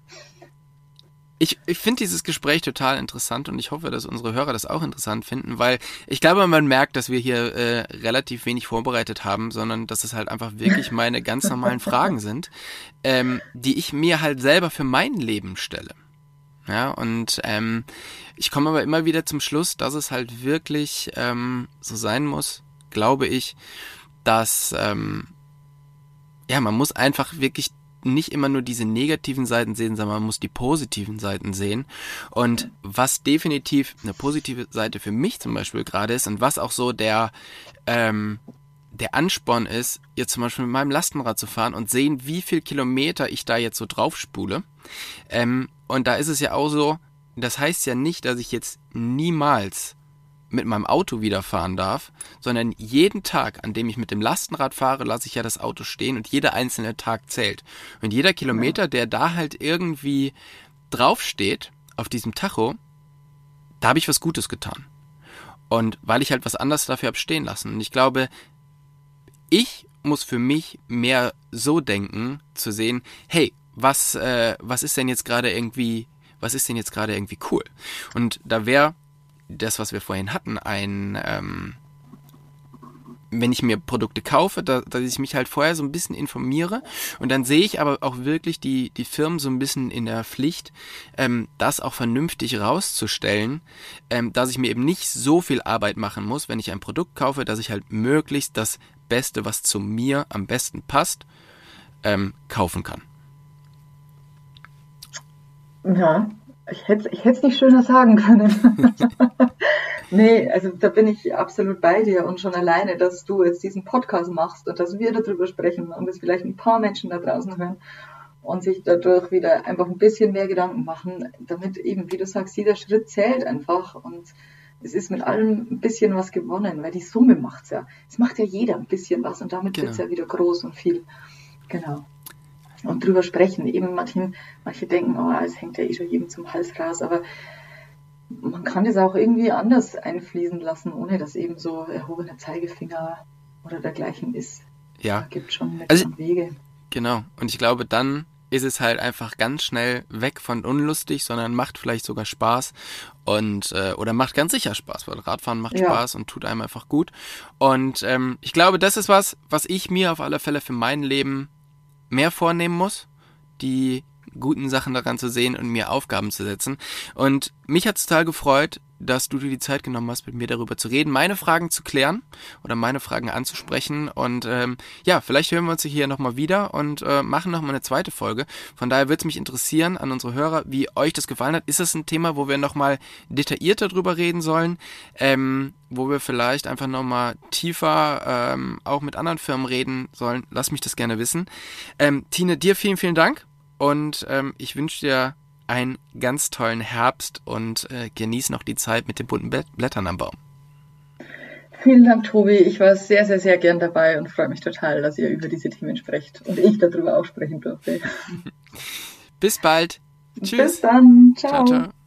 ich, ich finde dieses Gespräch total interessant und ich hoffe, dass unsere Hörer das auch interessant finden, weil ich glaube, man merkt, dass wir hier äh, relativ wenig vorbereitet haben, sondern dass es halt einfach wirklich [LAUGHS] meine ganz normalen Fragen sind, ähm, die ich mir halt selber für mein Leben stelle. Ja, und ähm, ich komme aber immer wieder zum Schluss, dass es halt wirklich ähm, so sein muss, glaube ich, dass ähm, ja, man muss einfach wirklich nicht immer nur diese negativen Seiten sehen, sondern man muss die positiven Seiten sehen. Und was definitiv eine positive Seite für mich zum Beispiel gerade ist und was auch so der, ähm, der Ansporn ist, jetzt zum Beispiel mit meinem Lastenrad zu fahren und sehen, wie viel Kilometer ich da jetzt so draufspule. Ähm, und da ist es ja auch so, das heißt ja nicht, dass ich jetzt niemals mit meinem Auto wieder fahren darf, sondern jeden Tag, an dem ich mit dem Lastenrad fahre, lasse ich ja das Auto stehen und jeder einzelne Tag zählt. Und jeder Kilometer, der da halt irgendwie draufsteht, auf diesem Tacho, da habe ich was Gutes getan. Und weil ich halt was anderes dafür habe stehen lassen. Und ich glaube, ich muss für mich mehr so denken, zu sehen, hey, was, äh, was ist denn jetzt gerade irgendwie, was ist denn jetzt gerade irgendwie cool? Und da wäre das, was wir vorhin hatten, ein, ähm, wenn ich mir Produkte kaufe, da, dass ich mich halt vorher so ein bisschen informiere und dann sehe ich aber auch wirklich die, die Firmen so ein bisschen in der Pflicht, ähm, das auch vernünftig rauszustellen, ähm, dass ich mir eben nicht so viel Arbeit machen muss, wenn ich ein Produkt kaufe, dass ich halt möglichst das Beste, was zu mir am besten passt, ähm, kaufen kann. Ja, ich hätte ich es nicht schöner sagen können. [LAUGHS] nee, also da bin ich absolut bei dir und schon alleine, dass du jetzt diesen Podcast machst und dass wir darüber sprechen und dass vielleicht ein paar Menschen da draußen hören und sich dadurch wieder einfach ein bisschen mehr Gedanken machen, damit eben, wie du sagst, jeder Schritt zählt einfach und es ist mit allem ein bisschen was gewonnen, weil die Summe macht's ja. Es macht ja jeder ein bisschen was und damit genau. wird's ja wieder groß und viel. Genau und drüber sprechen. Eben manchen, manche denken, oh, es hängt ja eh schon jedem zum Hals raus, aber man kann das auch irgendwie anders einfließen lassen, ohne dass eben so erhobener Zeigefinger oder dergleichen ist. Ja. Da gibt schon also, Wege. Genau. Und ich glaube, dann ist es halt einfach ganz schnell weg von unlustig, sondern macht vielleicht sogar Spaß und äh, oder macht ganz sicher Spaß, weil Radfahren macht ja. Spaß und tut einem einfach gut. Und ähm, ich glaube, das ist was, was ich mir auf alle Fälle für mein Leben mehr vornehmen muss, die guten Sachen daran zu sehen und mir Aufgaben zu setzen. Und mich hat es total gefreut, dass du dir die Zeit genommen hast, mit mir darüber zu reden, meine Fragen zu klären oder meine Fragen anzusprechen. Und ähm, ja, vielleicht hören wir uns hier nochmal wieder und äh, machen nochmal eine zweite Folge. Von daher würde es mich interessieren an unsere Hörer, wie euch das gefallen hat. Ist es ein Thema, wo wir nochmal detaillierter drüber reden sollen? Ähm, wo wir vielleicht einfach nochmal tiefer ähm, auch mit anderen Firmen reden sollen? Lass mich das gerne wissen. Ähm, Tine, dir vielen, vielen Dank und ähm, ich wünsche dir einen ganz tollen Herbst und äh, genieß noch die Zeit mit den bunten Blättern am Baum. Vielen Dank, Tobi. Ich war sehr, sehr, sehr gern dabei und freue mich total, dass ihr über diese Themen sprecht und ich darüber auch sprechen durfte. [LAUGHS] Bis bald. Tschüss. Bis dann. ciao. ciao, ciao.